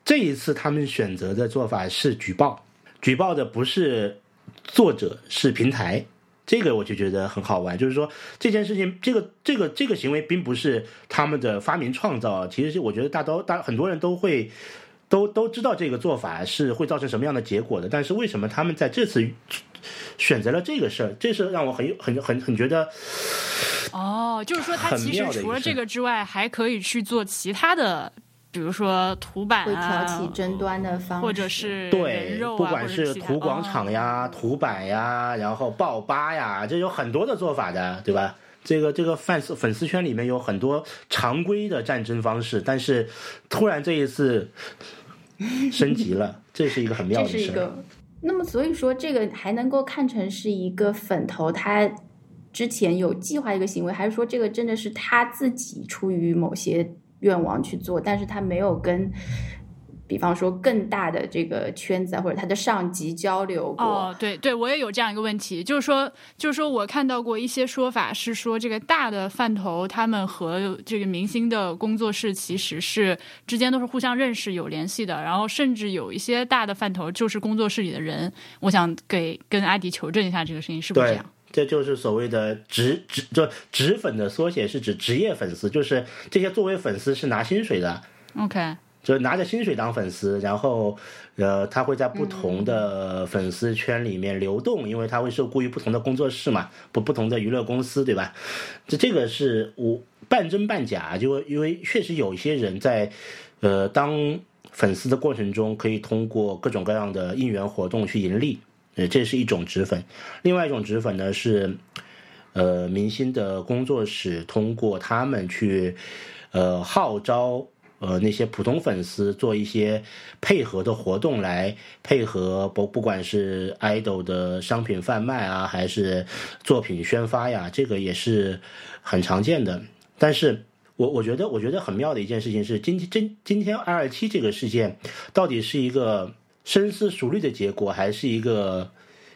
这一次他们选择的做法是举报，举报的不是作者，是平台。这个我就觉得很好玩，就是说这件事情，这个这个这个行为并不是他们的发明创造，其实是我觉得大都大很多人都会都都知道这个做法是会造成什么样的结果的，但是为什么他们在这次？选择了这个事儿，这是让我很很很很觉得。哦，就是说他其实除了这个之外，还可以去做其他的，比如说图版啊，挑起争端的方，或者是对，不管是图广场呀、图版呀，然后爆吧呀，这有很多的做法的，对吧？这个这个粉丝粉丝圈里面有很多常规的战争方式，但是突然这一次升级了，这是一个很妙的事。那么，所以说这个还能够看成是一个粉头他之前有计划一个行为，还是说这个真的是他自己出于某些愿望去做，但是他没有跟。比方说，更大的这个圈子啊，或者他的上级交流过。哦，对对，我也有这样一个问题，就是说，就是说我看到过一些说法，是说这个大的饭头他们和这个明星的工作室其实是之间都是互相认识、有联系的，然后甚至有一些大的饭头就是工作室里的人。我想给跟阿迪求证一下，这个事情是不是这样？这就是所谓的职职，就职粉的缩写，是指职业粉丝，就是这些作为粉丝是拿薪水的。OK。就是拿着薪水当粉丝，然后，呃，他会在不同的粉丝圈里面流动，因为他会受雇于不同的工作室嘛，不不同的娱乐公司，对吧？这这个是我半真半假，就因为确实有一些人在，呃，当粉丝的过程中，可以通过各种各样的应援活动去盈利，呃，这是一种脂粉。另外一种脂粉呢是，呃，明星的工作室通过他们去，呃，号召。呃，那些普通粉丝做一些配合的活动来配合，不不管是 idol 的商品贩卖啊，还是作品宣发呀，这个也是很常见的。但是我我觉得，我觉得很妙的一件事情是，今天今今天二二七这个事件，到底是一个深思熟虑的结果，还是一个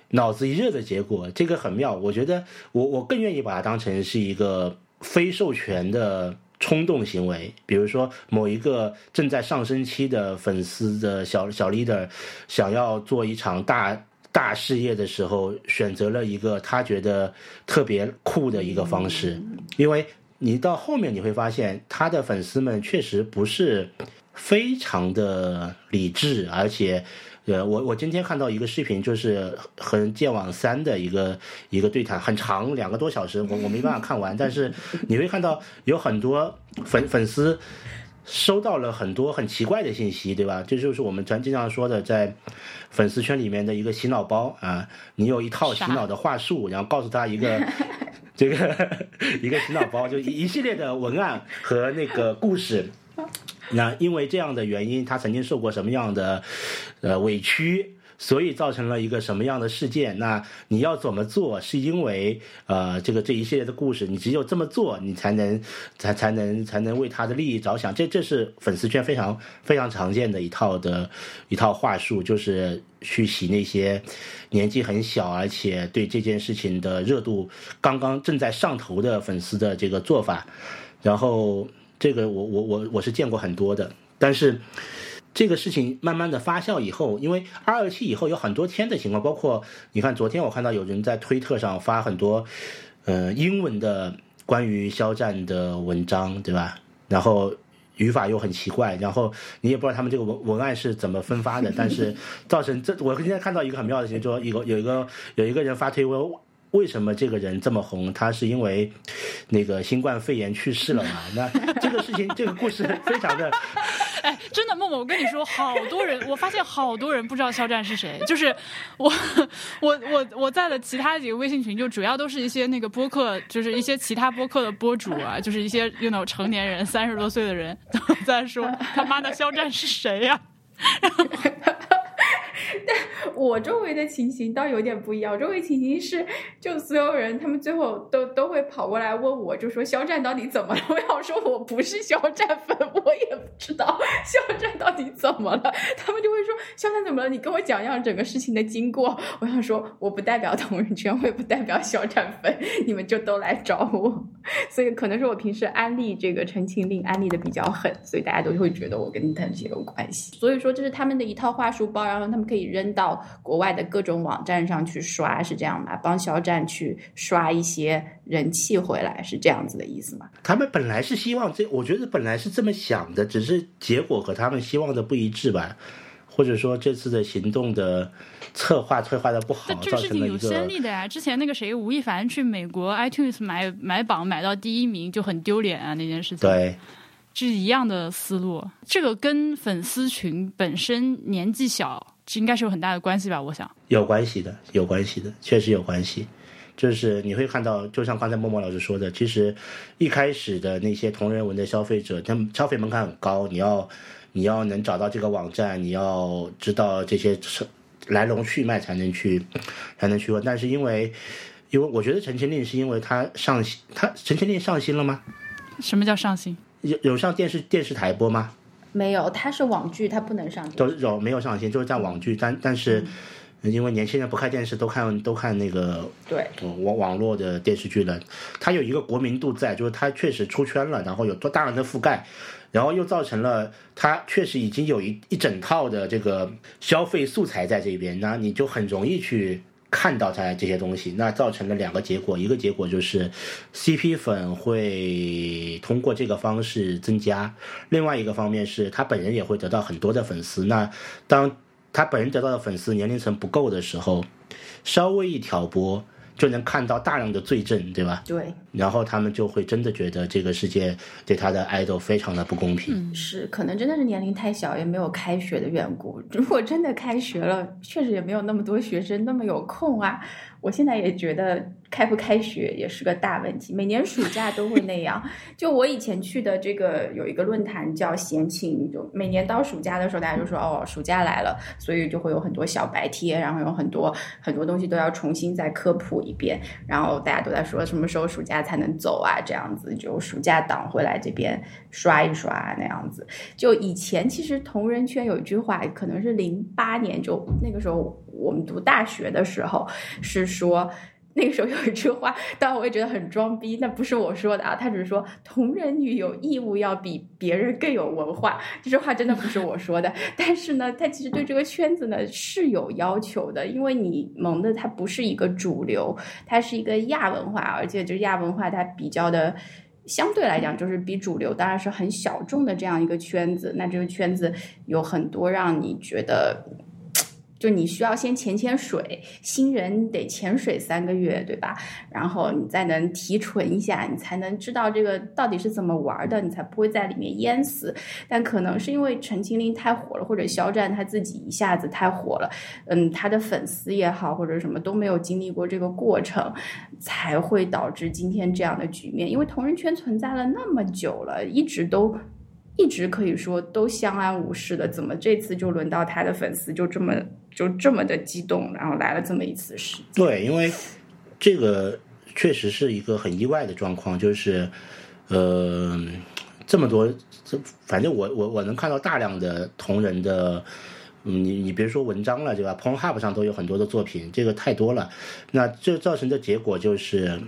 脑子一热的结果？这个很妙。我觉得，我我更愿意把它当成是一个非授权的。冲动行为，比如说某一个正在上升期的粉丝的小小 leader 想要做一场大大事业的时候，选择了一个他觉得特别酷的一个方式，因为你到后面你会发现，他的粉丝们确实不是非常的理智，而且。呃，我我今天看到一个视频，就是和剑网三的一个一个对谈，很长，两个多小时，我我没办法看完。但是你会看到有很多粉粉丝收到了很多很奇怪的信息，对吧？这就是我们常经常说的，在粉丝圈里面的一个洗脑包啊。你有一套洗脑的话术，然后告诉他一个 这个 一个洗脑包，就一系列的文案和那个故事。那因为这样的原因，他曾经受过什么样的呃委屈，所以造成了一个什么样的事件？那你要怎么做？是因为呃这个这一系列的故事，你只有这么做，你才能才才能才能为他的利益着想。这这是粉丝圈非常非常常见的一套的一套话术，就是去洗那些年纪很小而且对这件事情的热度刚刚正在上头的粉丝的这个做法，然后。这个我我我我是见过很多的，但是这个事情慢慢的发酵以后，因为二二七以后有很多天的情况，包括你看昨天我看到有人在推特上发很多呃英文的关于肖战的文章，对吧？然后语法又很奇怪，然后你也不知道他们这个文文案是怎么分发的，但是造成这我今天看到一个很妙的事情，说一个有一个有一个人发推文。为什么这个人这么红？他是因为那个新冠肺炎去世了嘛？那这个事情，这个故事非常的 哎，真的，默默，我跟你说，好多人，我发现好多人不知道肖战是谁。就是我，我，我，我在的其他几个微信群，就主要都是一些那个播客，就是一些其他播客的播主啊，就是一些 you know 成年人，三十多岁的人都在说他妈的肖战是谁呀？但我周围的情形倒有点不一样，周围情形是，就所有人他们最后都都会跑过来问我，就说肖战到底怎么了？我想说我不是肖战粉，我也不知道肖战到底怎么了。他们就会说肖战怎么了？你跟我讲一下整个事情的经过。我想说我不代表同人圈，我也不代表肖战粉，你们就都来找我。所以可能是我平时安利这个陈情令安利的比较狠，所以大家都会觉得我跟他也有关系。所以说这是他们的一套话术包，然后他们可以扔到国外的各种网站上去刷，是这样吧？帮肖战去刷一些人气回来，是这样子的意思吗？他们本来是希望这，我觉得本来是这么想的，只是结果和他们希望的不一致吧，或者说这次的行动的策划策划的不好，这个事情有先例的呀。之前那个谁吴亦凡去美国 iTunes 买买榜买到第一名就很丢脸啊，那件事情。对。是一样的思路，这个跟粉丝群本身年纪小，应该是有很大的关系吧？我想有关系的，有关系的，确实有关系。就是你会看到，就像刚才默默老师说的，其实一开始的那些同人文的消费者，他们消费门槛很高，你要你要能找到这个网站，你要知道这些来龙去脉才能去才能去问。但是因为因为我觉得陈情令是因为他上新，他陈情令上新了吗？什么叫上新？有有上电视电视台播吗？没有，它是网剧，它不能上。都有没有上新，就是在网剧，但但是因为年轻人不看电视，都看都看那个对网网络的电视剧了。它有一个国民度在，就是它确实出圈了，然后有多大量的覆盖，然后又造成了它确实已经有一一整套的这个消费素材在这边，那你就很容易去。看到他这些东西，那造成了两个结果，一个结果就是，CP 粉会通过这个方式增加；另外一个方面是他本人也会得到很多的粉丝。那当他本人得到的粉丝年龄层不够的时候，稍微一挑拨。就能看到大量的罪证，对吧？对。然后他们就会真的觉得这个世界对他的爱豆非常的不公平。嗯是，可能真的是年龄太小，也没有开学的缘故。如果真的开学了，确实也没有那么多学生那么有空啊。我现在也觉得。开不开学也是个大问题，每年暑假都会那样。就我以前去的这个有一个论坛叫闲情，就每年到暑假的时候，大家就说哦，暑假来了，所以就会有很多小白贴，然后有很多很多东西都要重新再科普一遍。然后大家都在说什么时候暑假才能走啊？这样子就暑假档会来这边刷一刷那样子。就以前其实同人圈有一句话，可能是零八年就那个时候我们读大学的时候是说。那个时候有一句话，当然我也觉得很装逼，那不是我说的啊，他只是说同人女有义务要比别人更有文化，这句话真的不是我说的。但是呢，他其实对这个圈子呢是有要求的，因为你萌的它不是一个主流，它是一个亚文化，而且就亚文化它比较的相对来讲就是比主流当然是很小众的这样一个圈子，那这个圈子有很多让你觉得。就你需要先潜潜水，新人得潜水三个月，对吧？然后你再能提纯一下，你才能知道这个到底是怎么玩的，你才不会在里面淹死。但可能是因为陈情令太火了，或者肖战他自己一下子太火了，嗯，他的粉丝也好，或者什么都没有经历过这个过程，才会导致今天这样的局面。因为同人圈存在了那么久了，一直都。一直可以说都相安无事的，怎么这次就轮到他的粉丝就这么就这么的激动，然后来了这么一次事？对，因为这个确实是一个很意外的状况，就是呃这么多，这反正我我我能看到大量的同人的，你你别说文章了，对吧？PornHub 上都有很多的作品，这个太多了。那这造成的结果就是，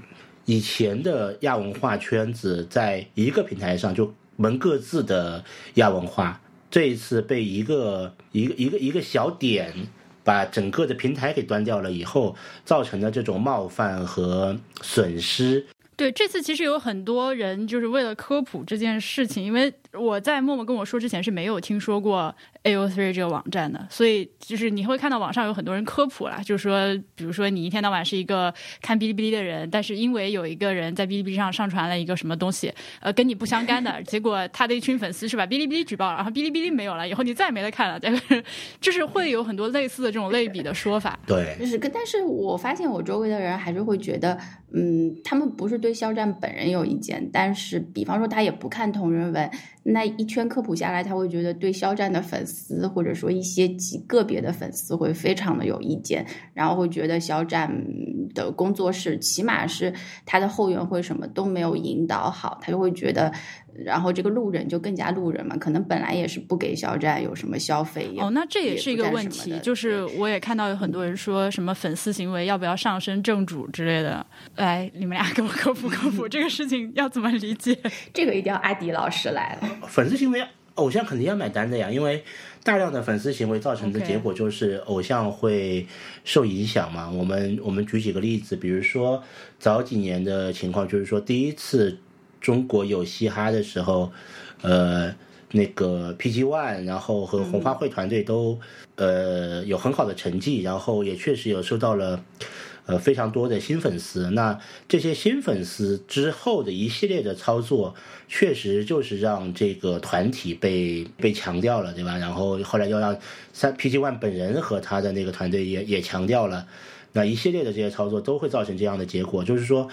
以前的亚文化圈子在一个平台上就。们各自的亚文化，这一次被一个一个一个一个小点把整个的平台给端掉了以后，造成的这种冒犯和损失。对，这次其实有很多人就是为了科普这件事情，因为我在默默跟我说之前是没有听说过。AO3 这个网站的，所以就是你会看到网上有很多人科普啦，就是说，比如说你一天到晚是一个看哔哩哔哩的人，但是因为有一个人在哔哩哔哩上上传了一个什么东西，呃，跟你不相干的，结果他的一群粉丝是把哔哩哔哩举报了，然后哔哩哔哩没有了，以后你再也没得看了，就是会有很多类似的这种类比的说法。对，就是，但是我发现我周围的人还是会觉得，嗯，他们不是对肖战本人有意见，但是比方说他也不看同人文。那一圈科普下来，他会觉得对肖战的粉丝，或者说一些极个别的粉丝会非常的有意见，然后会觉得肖战的工作室起码是他的后援会什么都没有引导好，他就会觉得。然后这个路人就更加路人嘛，可能本来也是不给肖战有什么消费。哦，那这也是一个问题，就是我也看到有很多人说什么粉丝行为要不要上升正主之类的。来，你们俩 给我科普科普 这个事情要怎么理解？这个一定要阿迪老师来了。粉丝行为，偶像肯定要买单的呀，因为大量的粉丝行为造成的结果就是偶像会受影响嘛。我们我们举几个例子，比如说早几年的情况，就是说第一次。中国有嘻哈的时候，呃，那个 PG One，然后和红花会团队都呃有很好的成绩，然后也确实有受到了呃非常多的新粉丝。那这些新粉丝之后的一系列的操作，确实就是让这个团体被被强调了，对吧？然后后来又让三 PG One 本人和他的那个团队也也强调了，那一系列的这些操作都会造成这样的结果，就是说。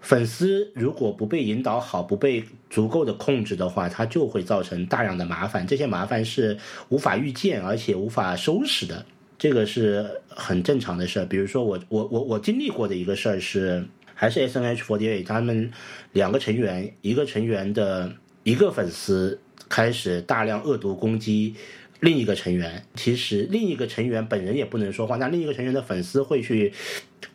粉丝如果不被引导好，不被足够的控制的话，它就会造成大量的麻烦。这些麻烦是无法预见，而且无法收拾的，这个是很正常的事儿。比如说，我我我我经历过的一个事儿是，还是 S N H forty eight 他们两个成员，一个成员的一个粉丝开始大量恶毒攻击。另一个成员，其实另一个成员本人也不能说话，那另一个成员的粉丝会去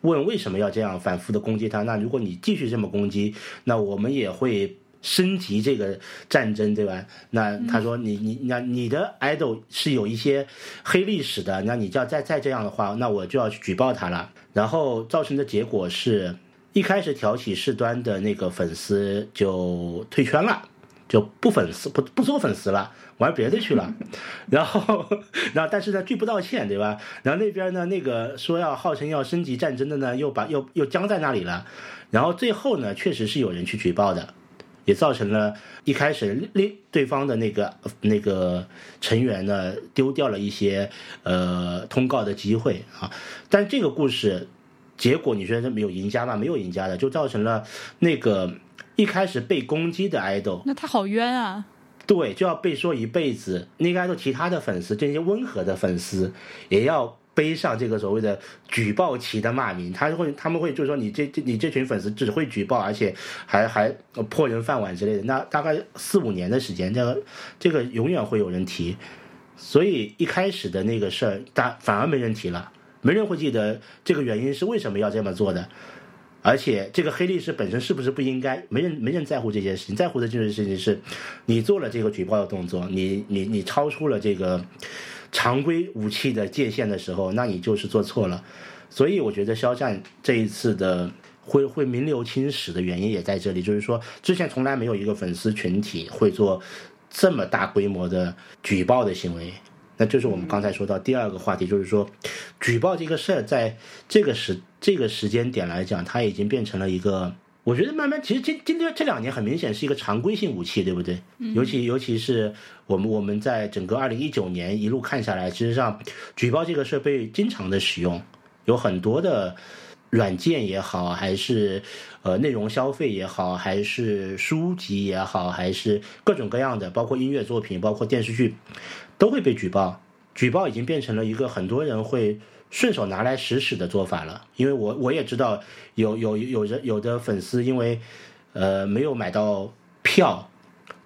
问为什么要这样反复的攻击他？那如果你继续这么攻击，那我们也会升级这个战争，对吧？那他说你你那你的 idol 是有一些黑历史的，那你就要再再这样的话，那我就要去举报他了。然后造成的结果是一开始挑起事端的那个粉丝就退圈了，就不粉丝不不做粉丝了。玩别的去了，然后，然后，但是呢，拒不道歉，对吧？然后那边呢，那个说要号称要升级战争的呢，又把又又僵在那里了。然后最后呢，确实是有人去举报的，也造成了一开始另对方的那个那个成员呢丢掉了一些呃通告的机会啊。但这个故事结果，你觉得没有赢家吗？没有赢家的，就造成了那个一开始被攻击的 idol，那他好冤啊。对，就要被说一辈子。那个爱豆，其他的粉丝，这些温和的粉丝，也要背上这个所谓的举报旗的骂名。他会，他们会就是说，你这这你这群粉丝只会举报，而且还还破人饭碗之类的。那大概四五年的时间，这个这个永远会有人提。所以一开始的那个事儿，大反而没人提了。没人会记得这个原因是为什么要这么做的。而且这个黑历史本身是不是不应该？没人没人在乎这件事情，在乎的这件事情是，你做了这个举报的动作，你你你超出了这个常规武器的界限的时候，那你就是做错了。所以我觉得肖战这一次的会会名留青史的原因也在这里，就是说之前从来没有一个粉丝群体会做这么大规模的举报的行为。那就是我们刚才说到第二个话题，就是说，举报这个事儿，在这个时这个时间点来讲，它已经变成了一个，我觉得慢慢，其实今今天这两年很明显是一个常规性武器，对不对？尤其尤其是我们我们在整个二零一九年一路看下来，其实上举报这个事儿被经常的使用，有很多的软件也好，还是呃内容消费也好，还是书籍也好，还是各种各样的，包括音乐作品，包括电视剧。都会被举报，举报已经变成了一个很多人会顺手拿来使使的做法了。因为我我也知道有有有人有的粉丝因为呃没有买到票，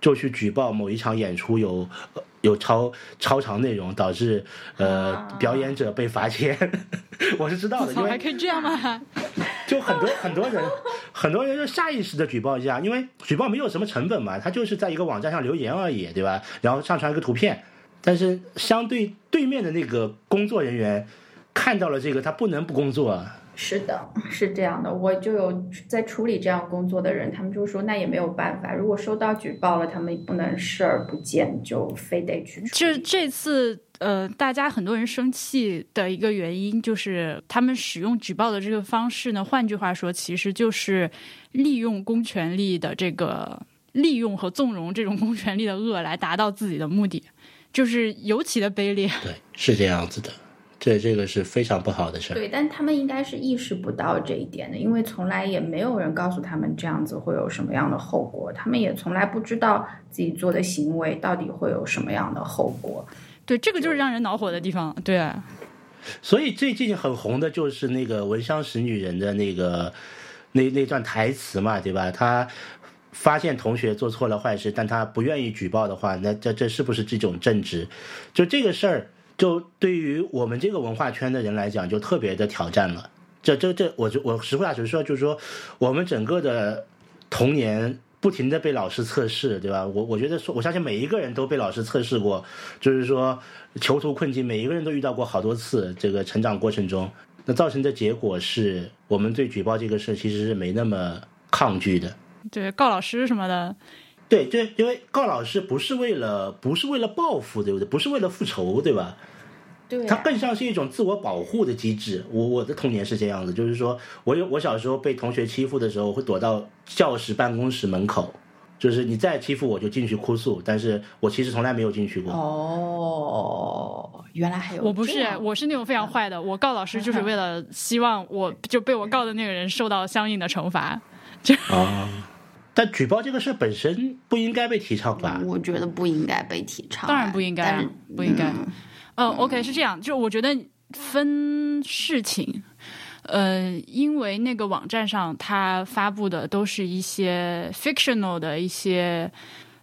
就去举报某一场演出有有超超长内容，导致呃表演者被罚钱。我是知道的，因为还可以这样吗？就很多很多人很多人就下意识的举报一下，因为举报没有什么成本嘛，他就是在一个网站上留言而已，对吧？然后上传一个图片。但是，相对对面的那个工作人员看到了这个，他不能不工作。是的，是这样的。我就有在处理这样工作的人，他们就说那也没有办法。如果收到举报了，他们不能视而不见，就非得去。就这次，呃，大家很多人生气的一个原因，就是他们使用举报的这个方式呢。换句话说，其实就是利用公权力的这个利用和纵容这种公权力的恶，来达到自己的目的。就是尤其的卑劣，对，是这样子的，这这个是非常不好的事儿。对，但他们应该是意识不到这一点的，因为从来也没有人告诉他们这样子会有什么样的后果，他们也从来不知道自己做的行为到底会有什么样的后果。对，这个就是让人恼火的地方。对，所以最近很红的就是那个《闻香识女人》的那个那那段台词嘛，对吧？他。发现同学做错了坏事，但他不愿意举报的话，那这这是不是这种正直？就这个事儿，就对于我们这个文化圈的人来讲，就特别的挑战了。这这这，我就我实话实说，就是说，我们整个的童年不停的被老师测试，对吧？我我觉得说，我相信每一个人都被老师测试过，就是说囚徒困境，每一个人都遇到过好多次。这个成长过程中，那造成的结果是我们对举报这个事其实是没那么抗拒的。对，告老师什么的，对，就，因为告老师不是为了，不是为了报复，对不对？不是为了复仇，对吧？对，它更像是一种自我保护的机制。我我的童年是这样子，就是说我有我小时候被同学欺负的时候，会躲到教室、办公室门口，就是你再欺负我就进去哭诉，但是我其实从来没有进去过。哦，原来还有我不是，我是那种非常坏的，我告老师就是为了希望我就被我告的那个人受到相应的惩罚。就啊。但举报这个事本身不应该被提倡吧？我觉得不应该被提倡，当然不应该，不应该。嗯，OK，是这样，就我觉得分事情，呃，因为那个网站上它发布的都是一些 fictional 的一些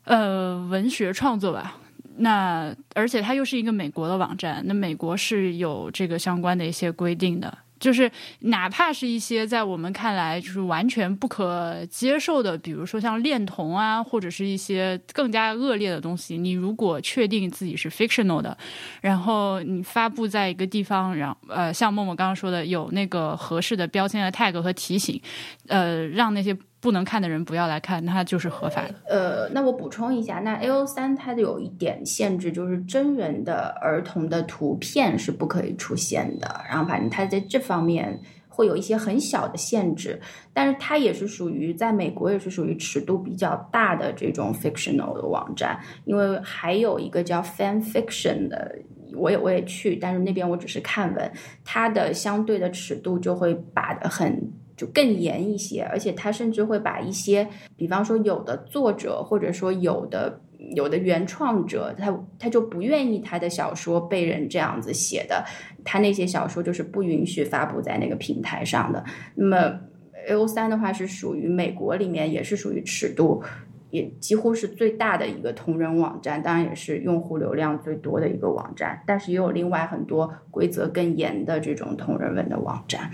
呃文学创作吧，那而且它又是一个美国的网站，那美国是有这个相关的一些规定的。就是哪怕是一些在我们看来就是完全不可接受的，比如说像恋童啊，或者是一些更加恶劣的东西，你如果确定自己是 fictional 的，然后你发布在一个地方，然后呃，像默默刚刚说的，有那个合适的标签的 tag 和提醒，呃，让那些。不能看的人不要来看，它就是合法的。呃，那我补充一下，那 A O 三它的有一点限制，就是真人的儿童的图片是不可以出现的。然后反正它在这方面会有一些很小的限制，但是它也是属于在美国也是属于尺度比较大的这种 fictional 的网站，因为还有一个叫 fan fiction 的，我也我也去，但是那边我只是看文，它的相对的尺度就会把很。更严一些，而且他甚至会把一些，比方说有的作者或者说有的有的原创者，他他就不愿意他的小说被人这样子写的，他那些小说就是不允许发布在那个平台上的。那么 A O 三的话是属于美国里面也是属于尺度也几乎是最大的一个同人网站，当然也是用户流量最多的一个网站。但是也有另外很多规则更严的这种同人文的网站。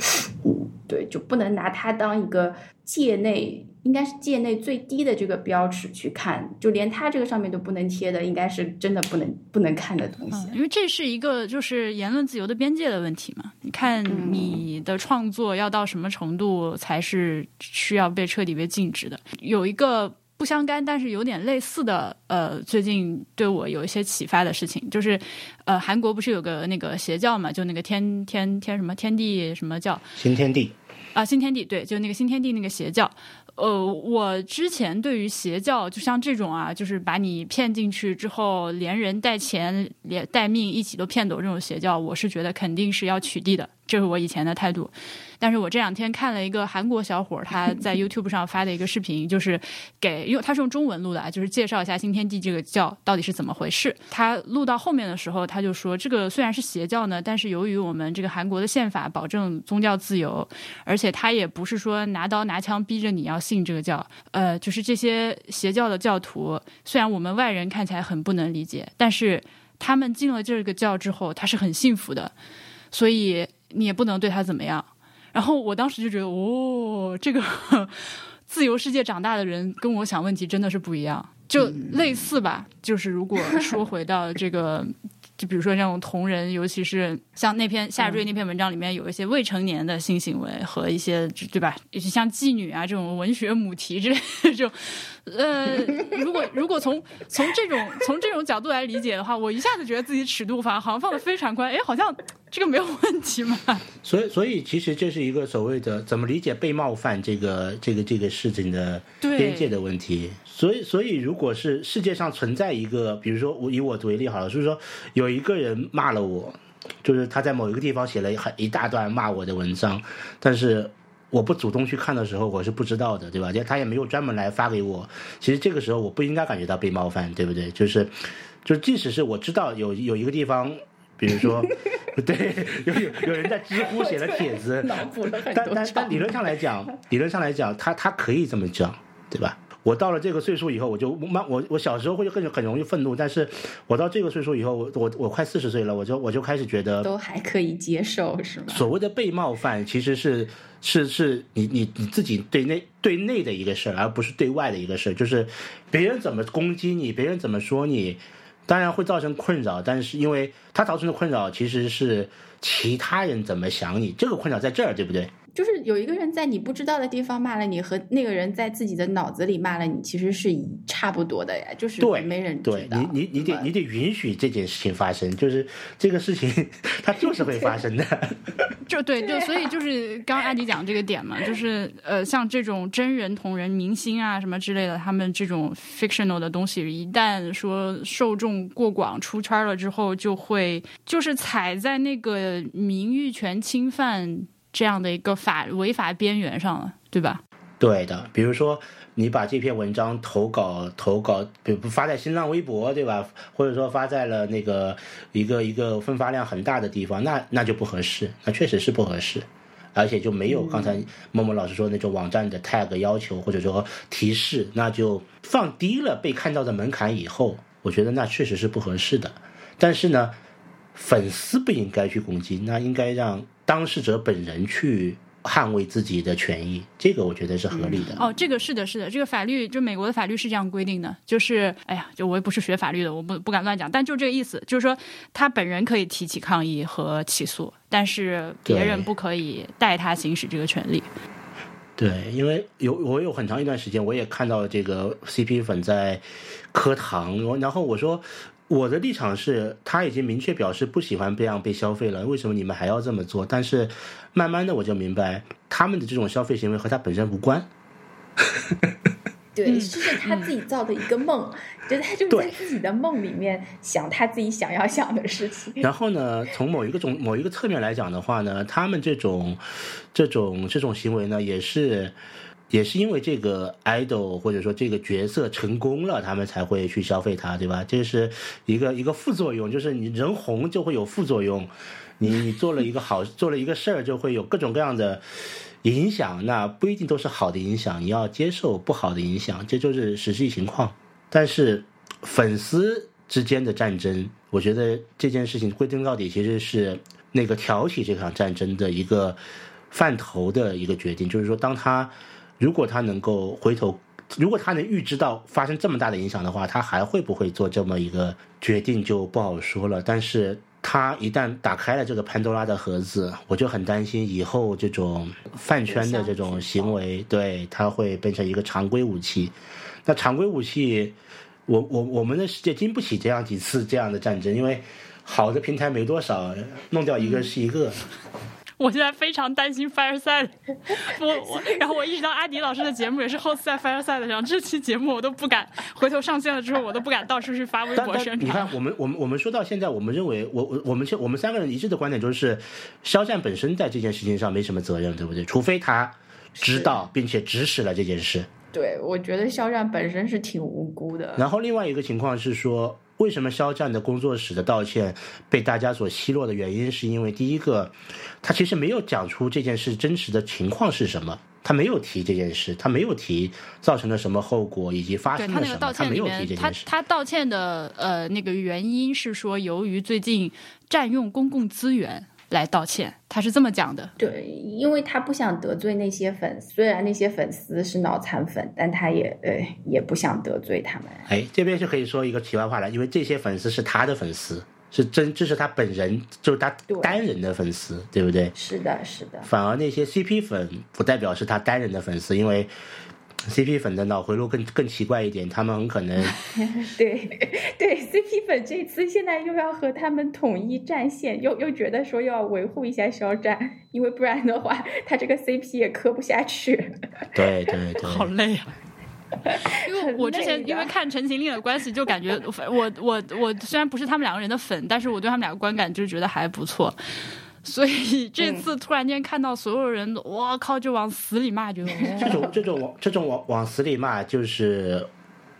嗯，对，就不能拿它当一个界内。应该是界内最低的这个标尺去看，就连它这个上面都不能贴的，应该是真的不能不能看的东西。因为这是一个就是言论自由的边界的问题嘛。你看你的创作要到什么程度才是需要被彻底被禁止的？有一个不相干但是有点类似的，呃，最近对我有一些启发的事情，就是呃，韩国不是有个那个邪教嘛，就那个天天天什么天地什么教新天地啊，新天地对，就那个新天地那个邪教。呃，我之前对于邪教，就像这种啊，就是把你骗进去之后，连人带钱、连带命一起都骗走这种邪教，我是觉得肯定是要取缔的，这是我以前的态度。但是我这两天看了一个韩国小伙他在 YouTube 上发的一个视频，就是给，因为他是用中文录的啊，就是介绍一下新天地这个教到底是怎么回事。他录到后面的时候，他就说，这个虽然是邪教呢，但是由于我们这个韩国的宪法保证宗教自由，而且他也不是说拿刀拿枪逼着你要信这个教，呃，就是这些邪教的教徒，虽然我们外人看起来很不能理解，但是他们进了这个教之后，他是很幸福的，所以你也不能对他怎么样。然后我当时就觉得，哦，这个 自由世界长大的人跟我想问题真的是不一样，就类似吧。就是如果说回到这个。就比如说这种同人，尤其是像那篇夏瑞那篇文章里面有一些未成年的性行为和一些对吧，像妓女啊这种文学母题之类的这种，呃，如果如果从从这种从这种角度来理解的话，我一下子觉得自己尺度反而好像放的非常宽，哎，好像这个没有问题嘛。所以所以其实这是一个所谓的怎么理解被冒犯这个这个这个事情的边界的问题。所以，所以，如果是世界上存在一个，比如说我以我为例好了，就是说有一个人骂了我，就是他在某一个地方写了很一大段骂我的文章，但是我不主动去看的时候，我是不知道的，对吧？就他也没有专门来发给我。其实这个时候我不应该感觉到被冒犯，对不对？就是，就即使是我知道有有一个地方，比如说，对，有有有人在知乎写了帖子，但但但理论上来讲，理论上来讲，他他可以这么讲，对吧？我到了这个岁数以后，我就慢我我小时候会很很容易愤怒，但是我到这个岁数以后，我我我快四十岁了，我就我就开始觉得都还可以接受，是吗？所谓的被冒犯，其实是是是你你你自己对内对内的一个事儿，而不是对外的一个事儿。就是别人怎么攻击你，别人怎么说你，当然会造成困扰，但是因为他造成的困扰其实是其他人怎么想你，这个困扰在这儿，对不对？就是有一个人在你不知道的地方骂了你，和那个人在自己的脑子里骂了你，其实是差不多的呀。就是对，没人对你，你你得你得允许这件事情发生，就是这个事情 它就是会发生的。就对，就所以就是刚刚艾迪讲这个点嘛，就是呃，像这种真人同人明星啊什么之类的，他们这种 fictional 的东西，一旦说受众过广出圈了之后，就会就是踩在那个名誉权侵犯。这样的一个法违法边缘上了，对吧？对的，比如说你把这篇文章投稿投稿，比如发在新浪微博，对吧？或者说发在了那个一个一个分发量很大的地方，那那就不合适，那确实是不合适，而且就没有刚才默默老师说那种网站的 tag 要求或者说提示，那就放低了被看到的门槛以后，我觉得那确实是不合适的。但是呢，粉丝不应该去攻击，那应该让。当事者本人去捍卫自己的权益，这个我觉得是合理的。哦，这个是的，是的，这个法律就美国的法律是这样规定的，就是哎呀，就我也不是学法律的，我不不敢乱讲，但就这个意思，就是说他本人可以提起抗议和起诉，但是别人不可以代他行使这个权利。对，因为有我有很长一段时间，我也看到这个 CP 粉在磕糖，然后我说。我的立场是，他已经明确表示不喜欢这样被消费了，为什么你们还要这么做？但是，慢慢的我就明白，他们的这种消费行为和他本身无关。对，这是他自己造的一个梦，就他就在自己的梦里面想他自己想要想的事情。然后呢，从某一个种某一个侧面来讲的话呢，他们这种这种这种行为呢，也是。也是因为这个 idol 或者说这个角色成功了，他们才会去消费它，对吧？这是一个一个副作用，就是你人红就会有副作用，你你做了一个好 做了一个事儿，就会有各种各样的影响，那不一定都是好的影响，你要接受不好的影响，这就是实际情况。但是粉丝之间的战争，我觉得这件事情归根到底其实是那个挑起这场战争的一个范头的一个决定，就是说，当他如果他能够回头，如果他能预知到发生这么大的影响的话，他还会不会做这么一个决定就不好说了。但是。他一旦打开了这个潘多拉的盒子，我就很担心以后这种饭圈的这种行为，对它会变成一个常规武器。那常规武器，我我我们的世界经不起这样几次这样的战争，因为好的平台没多少，弄掉一个是一个。我现在非常担心 Fireside，我我，然后我意识到阿迪老师的节目也是 host 在 Fireside 上，这期节目我都不敢回头上线了之后，我都不敢到处去发微博宣传。你看，我们我们我们说到现在，我们认为我我我们现我们三个人一致的观点就是，肖战本身在这件事情上没什么责任，对不对？除非他知道并且指使了这件事。对，我觉得肖战本身是挺无辜的。然后另外一个情况是说。为什么肖战的工作室的道歉被大家所奚落的原因，是因为第一个，他其实没有讲出这件事真实的情况是什么，他没有提这件事，他没有提造成了什么后果以及发生了什么，他没有提这件事。他道歉的呃那个原因是说，由于最近占用公共资源。来道歉，他是这么讲的。对，因为他不想得罪那些粉丝，虽然那些粉丝是脑残粉，但他也呃也不想得罪他们。哎，这边就可以说一个题外话了，因为这些粉丝是他的粉丝，是真，这是他本人，就是他单人的粉丝，对不对？是的，是的。反而那些 CP 粉不代表是他单人的粉丝，因为。CP 粉的脑回路更更奇怪一点，他们很可能 对对 CP 粉这次现在又要和他们统一战线，又又觉得说要维护一下肖战，因为不然的话他这个 CP 也磕不下去。对对对，好累啊！因为我之前因为看《陈情令》的关系，就感觉我我我虽然不是他们两个人的粉，但是我对他们两个观感就觉得还不错。所以这次突然间看到所有人，我靠，就往死里骂，就 这种这种往这种往往死里骂，就是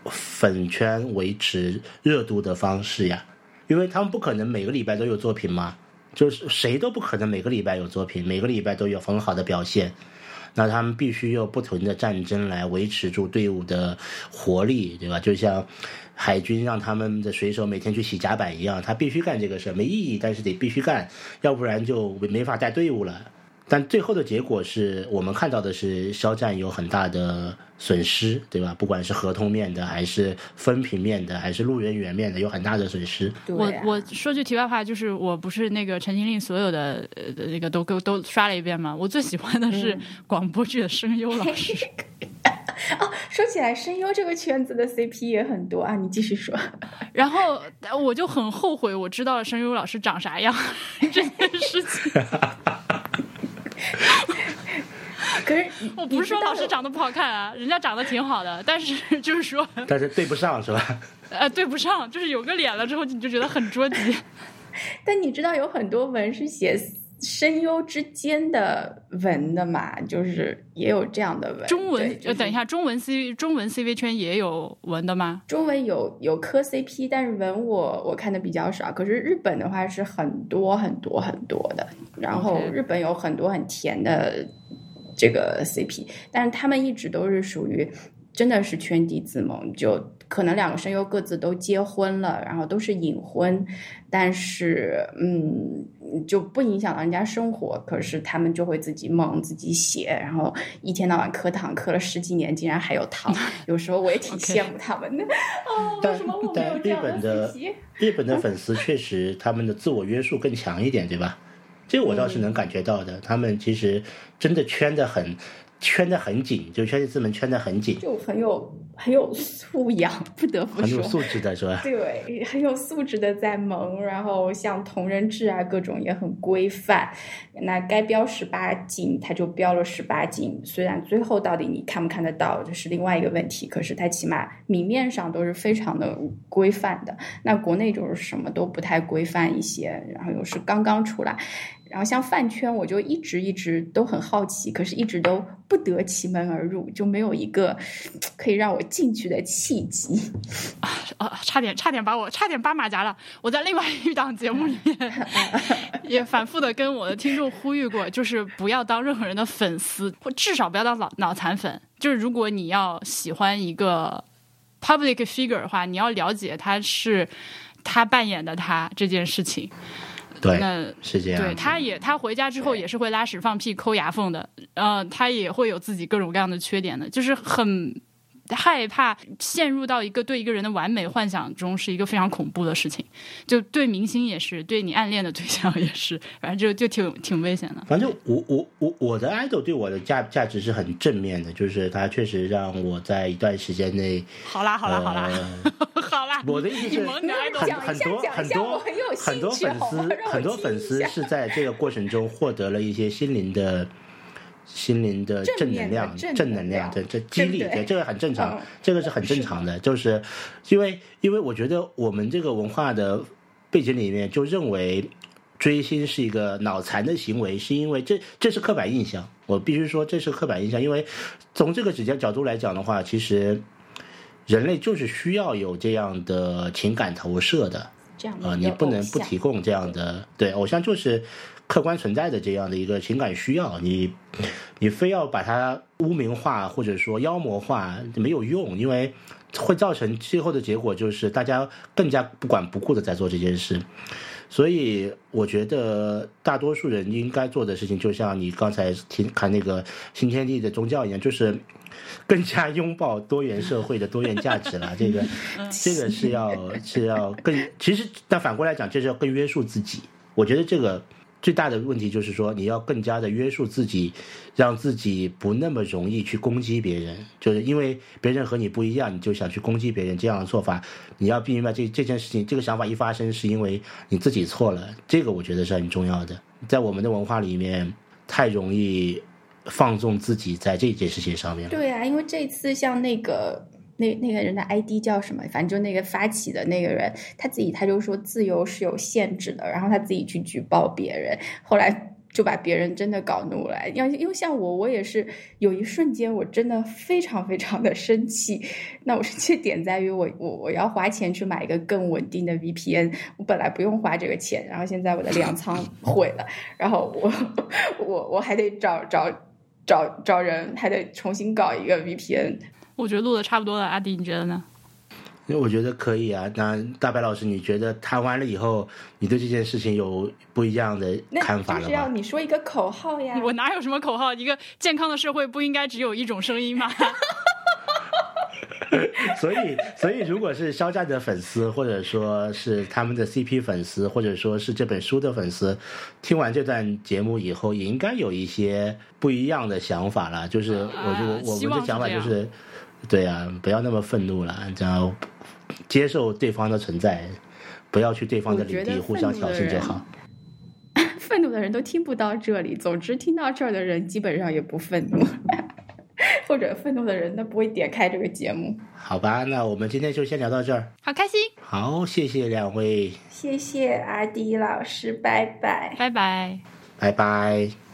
粉圈维持热度的方式呀。因为他们不可能每个礼拜都有作品嘛，就是谁都不可能每个礼拜有作品，每个礼拜都有很好的表现。那他们必须用不同的战争来维持住队伍的活力，对吧？就像。海军让他们的水手每天去洗甲板一样，他必须干这个事，没意义，但是得必须干，要不然就没法带队伍了。但最后的结果是我们看到的是肖战有很大的损失，对吧？不管是合同面的，还是分屏面的，还是路人缘面的，有很大的损失。我我说句题外话，就是我不是那个陈情令所有的呃那个都都都刷了一遍吗？我最喜欢的是广播剧的声优老师。哦，说起来，声优这个圈子的 CP 也很多啊，你继续说。然后我就很后悔，我知道了声优老师长啥样 这件事情。可是我不是说老师长得不好看啊，人家长得挺好的，但是就是说，但是对不上是吧？呃，对不上，就是有个脸了之后，你就觉得很捉急。但你知道有很多文是写。声优之间的文的嘛，就是也有这样的文。中文呃，等一下，中文 C 中文 CV 圈也有文的吗？中文有有磕 CP，但是文我我看的比较少。可是日本的话是很多很多很多的，然后日本有很多很甜的这个 CP，但是他们一直都是属于真的是圈地自萌，就可能两个声优各自都结婚了，然后都是隐婚，但是嗯。就不影响到人家生活，可是他们就会自己梦自己写，然后一天到晚磕糖，磕了十几年，竟然还有糖。有时候我也挺羡慕他们的。哦，为什么我没有这样的日本的粉丝确实他们的自我约束更强一点，对吧？这我倒是能感觉到的。他们其实真的圈的很。圈得很紧，就圈子们圈得很紧，就很有很有素养，不得不说很有素质的是吧？对，很有素质的在萌，然后像同人志啊，各种也很规范。那该标十八禁，他就标了十八禁。虽然最后到底你看不看得到，这是另外一个问题。可是他起码明面上都是非常的规范的。那国内就是什么都不太规范一些，然后又是刚刚出来。然后像饭圈，我就一直一直都很好奇，可是一直都不得其门而入，就没有一个可以让我进去的契机。啊，差点差点把我差点扒马甲了！我在另外一档节目里面 也反复的跟我的听众呼吁过，就是不要当任何人的粉丝，或至少不要当脑脑残粉。就是如果你要喜欢一个 public figure 的话，你要了解他是他扮演的他这件事情。对，那是这样。对，他也他回家之后也是会拉屎放屁抠牙缝的，呃，他也会有自己各种各样的缺点的，就是很害怕陷入到一个对一个人的完美幻想中，是一个非常恐怖的事情。就对明星也是，对你暗恋的对象也是，反正就就挺挺危险的。反正我我我我的 idol 对我的价价值是很正面的，就是他确实让我在一段时间内，好啦好啦好啦，好啦，我的意思是很很多很多很多粉丝很多粉丝是在这个过程中获得了一些心灵的。心灵的正能量，正能量，这这激励，对？这个很正常，这个是很正常的，就是因为因为我觉得我们这个文化的背景里面就认为追星是一个脑残的行为，是因为这这是刻板印象，我必须说这是刻板印象，因为从这个直接角度来讲的话，其实人类就是需要有这样的情感投射的，这样呃，你不能不提供这样的，对，偶像就是。客观存在的这样的一个情感需要，你你非要把它污名化或者说妖魔化没有用，因为会造成最后的结果就是大家更加不管不顾的在做这件事。所以我觉得大多数人应该做的事情，就像你刚才听看那个新天地的宗教一样，就是更加拥抱多元社会的多元价值了。这个这个是要是要更，其实但反过来讲，就是要更约束自己。我觉得这个。最大的问题就是说，你要更加的约束自己，让自己不那么容易去攻击别人。就是因为别人和你不一样，你就想去攻击别人，这样的做法，你要明白这这件事情，这个想法一发生，是因为你自己错了。这个我觉得是很重要的。在我们的文化里面，太容易放纵自己在这件事情上面。对啊，因为这次像那个。那那个人的 ID 叫什么？反正就那个发起的那个人，他自己他就说自由是有限制的，然后他自己去举报别人，后来就把别人真的搞怒了。要因为像我，我也是有一瞬间我真的非常非常的生气。那我生气点在于我我我要花钱去买一个更稳定的 VPN，我本来不用花这个钱，然后现在我的粮仓 毁了，然后我我我还得找找找找人，还得重新搞一个 VPN。我觉得录的差不多了，阿迪，你觉得呢？因为我觉得可以啊。那大白老师，你觉得谈完了以后，你对这件事情有不一样的看法了吗？就是要你说一个口号呀！我哪有什么口号？一个健康的社会不应该只有一种声音吗？所以，所以，如果是肖战的粉丝，或者说是他们的 CP 粉丝，或者说是这本书的粉丝，听完这段节目以后，也应该有一些不一样的想法了。就是，我就我们的想法就是。对啊，不要那么愤怒了，然后接受对方的存在，不要去对方的领地互相挑衅就好。愤怒的人都听不到这里，总之听到这儿的人基本上也不愤怒，或者愤怒的人他不会点开这个节目。好吧，那我们今天就先聊到这儿。好开心。好，谢谢两位。谢谢阿迪老师，拜拜，拜拜，拜拜。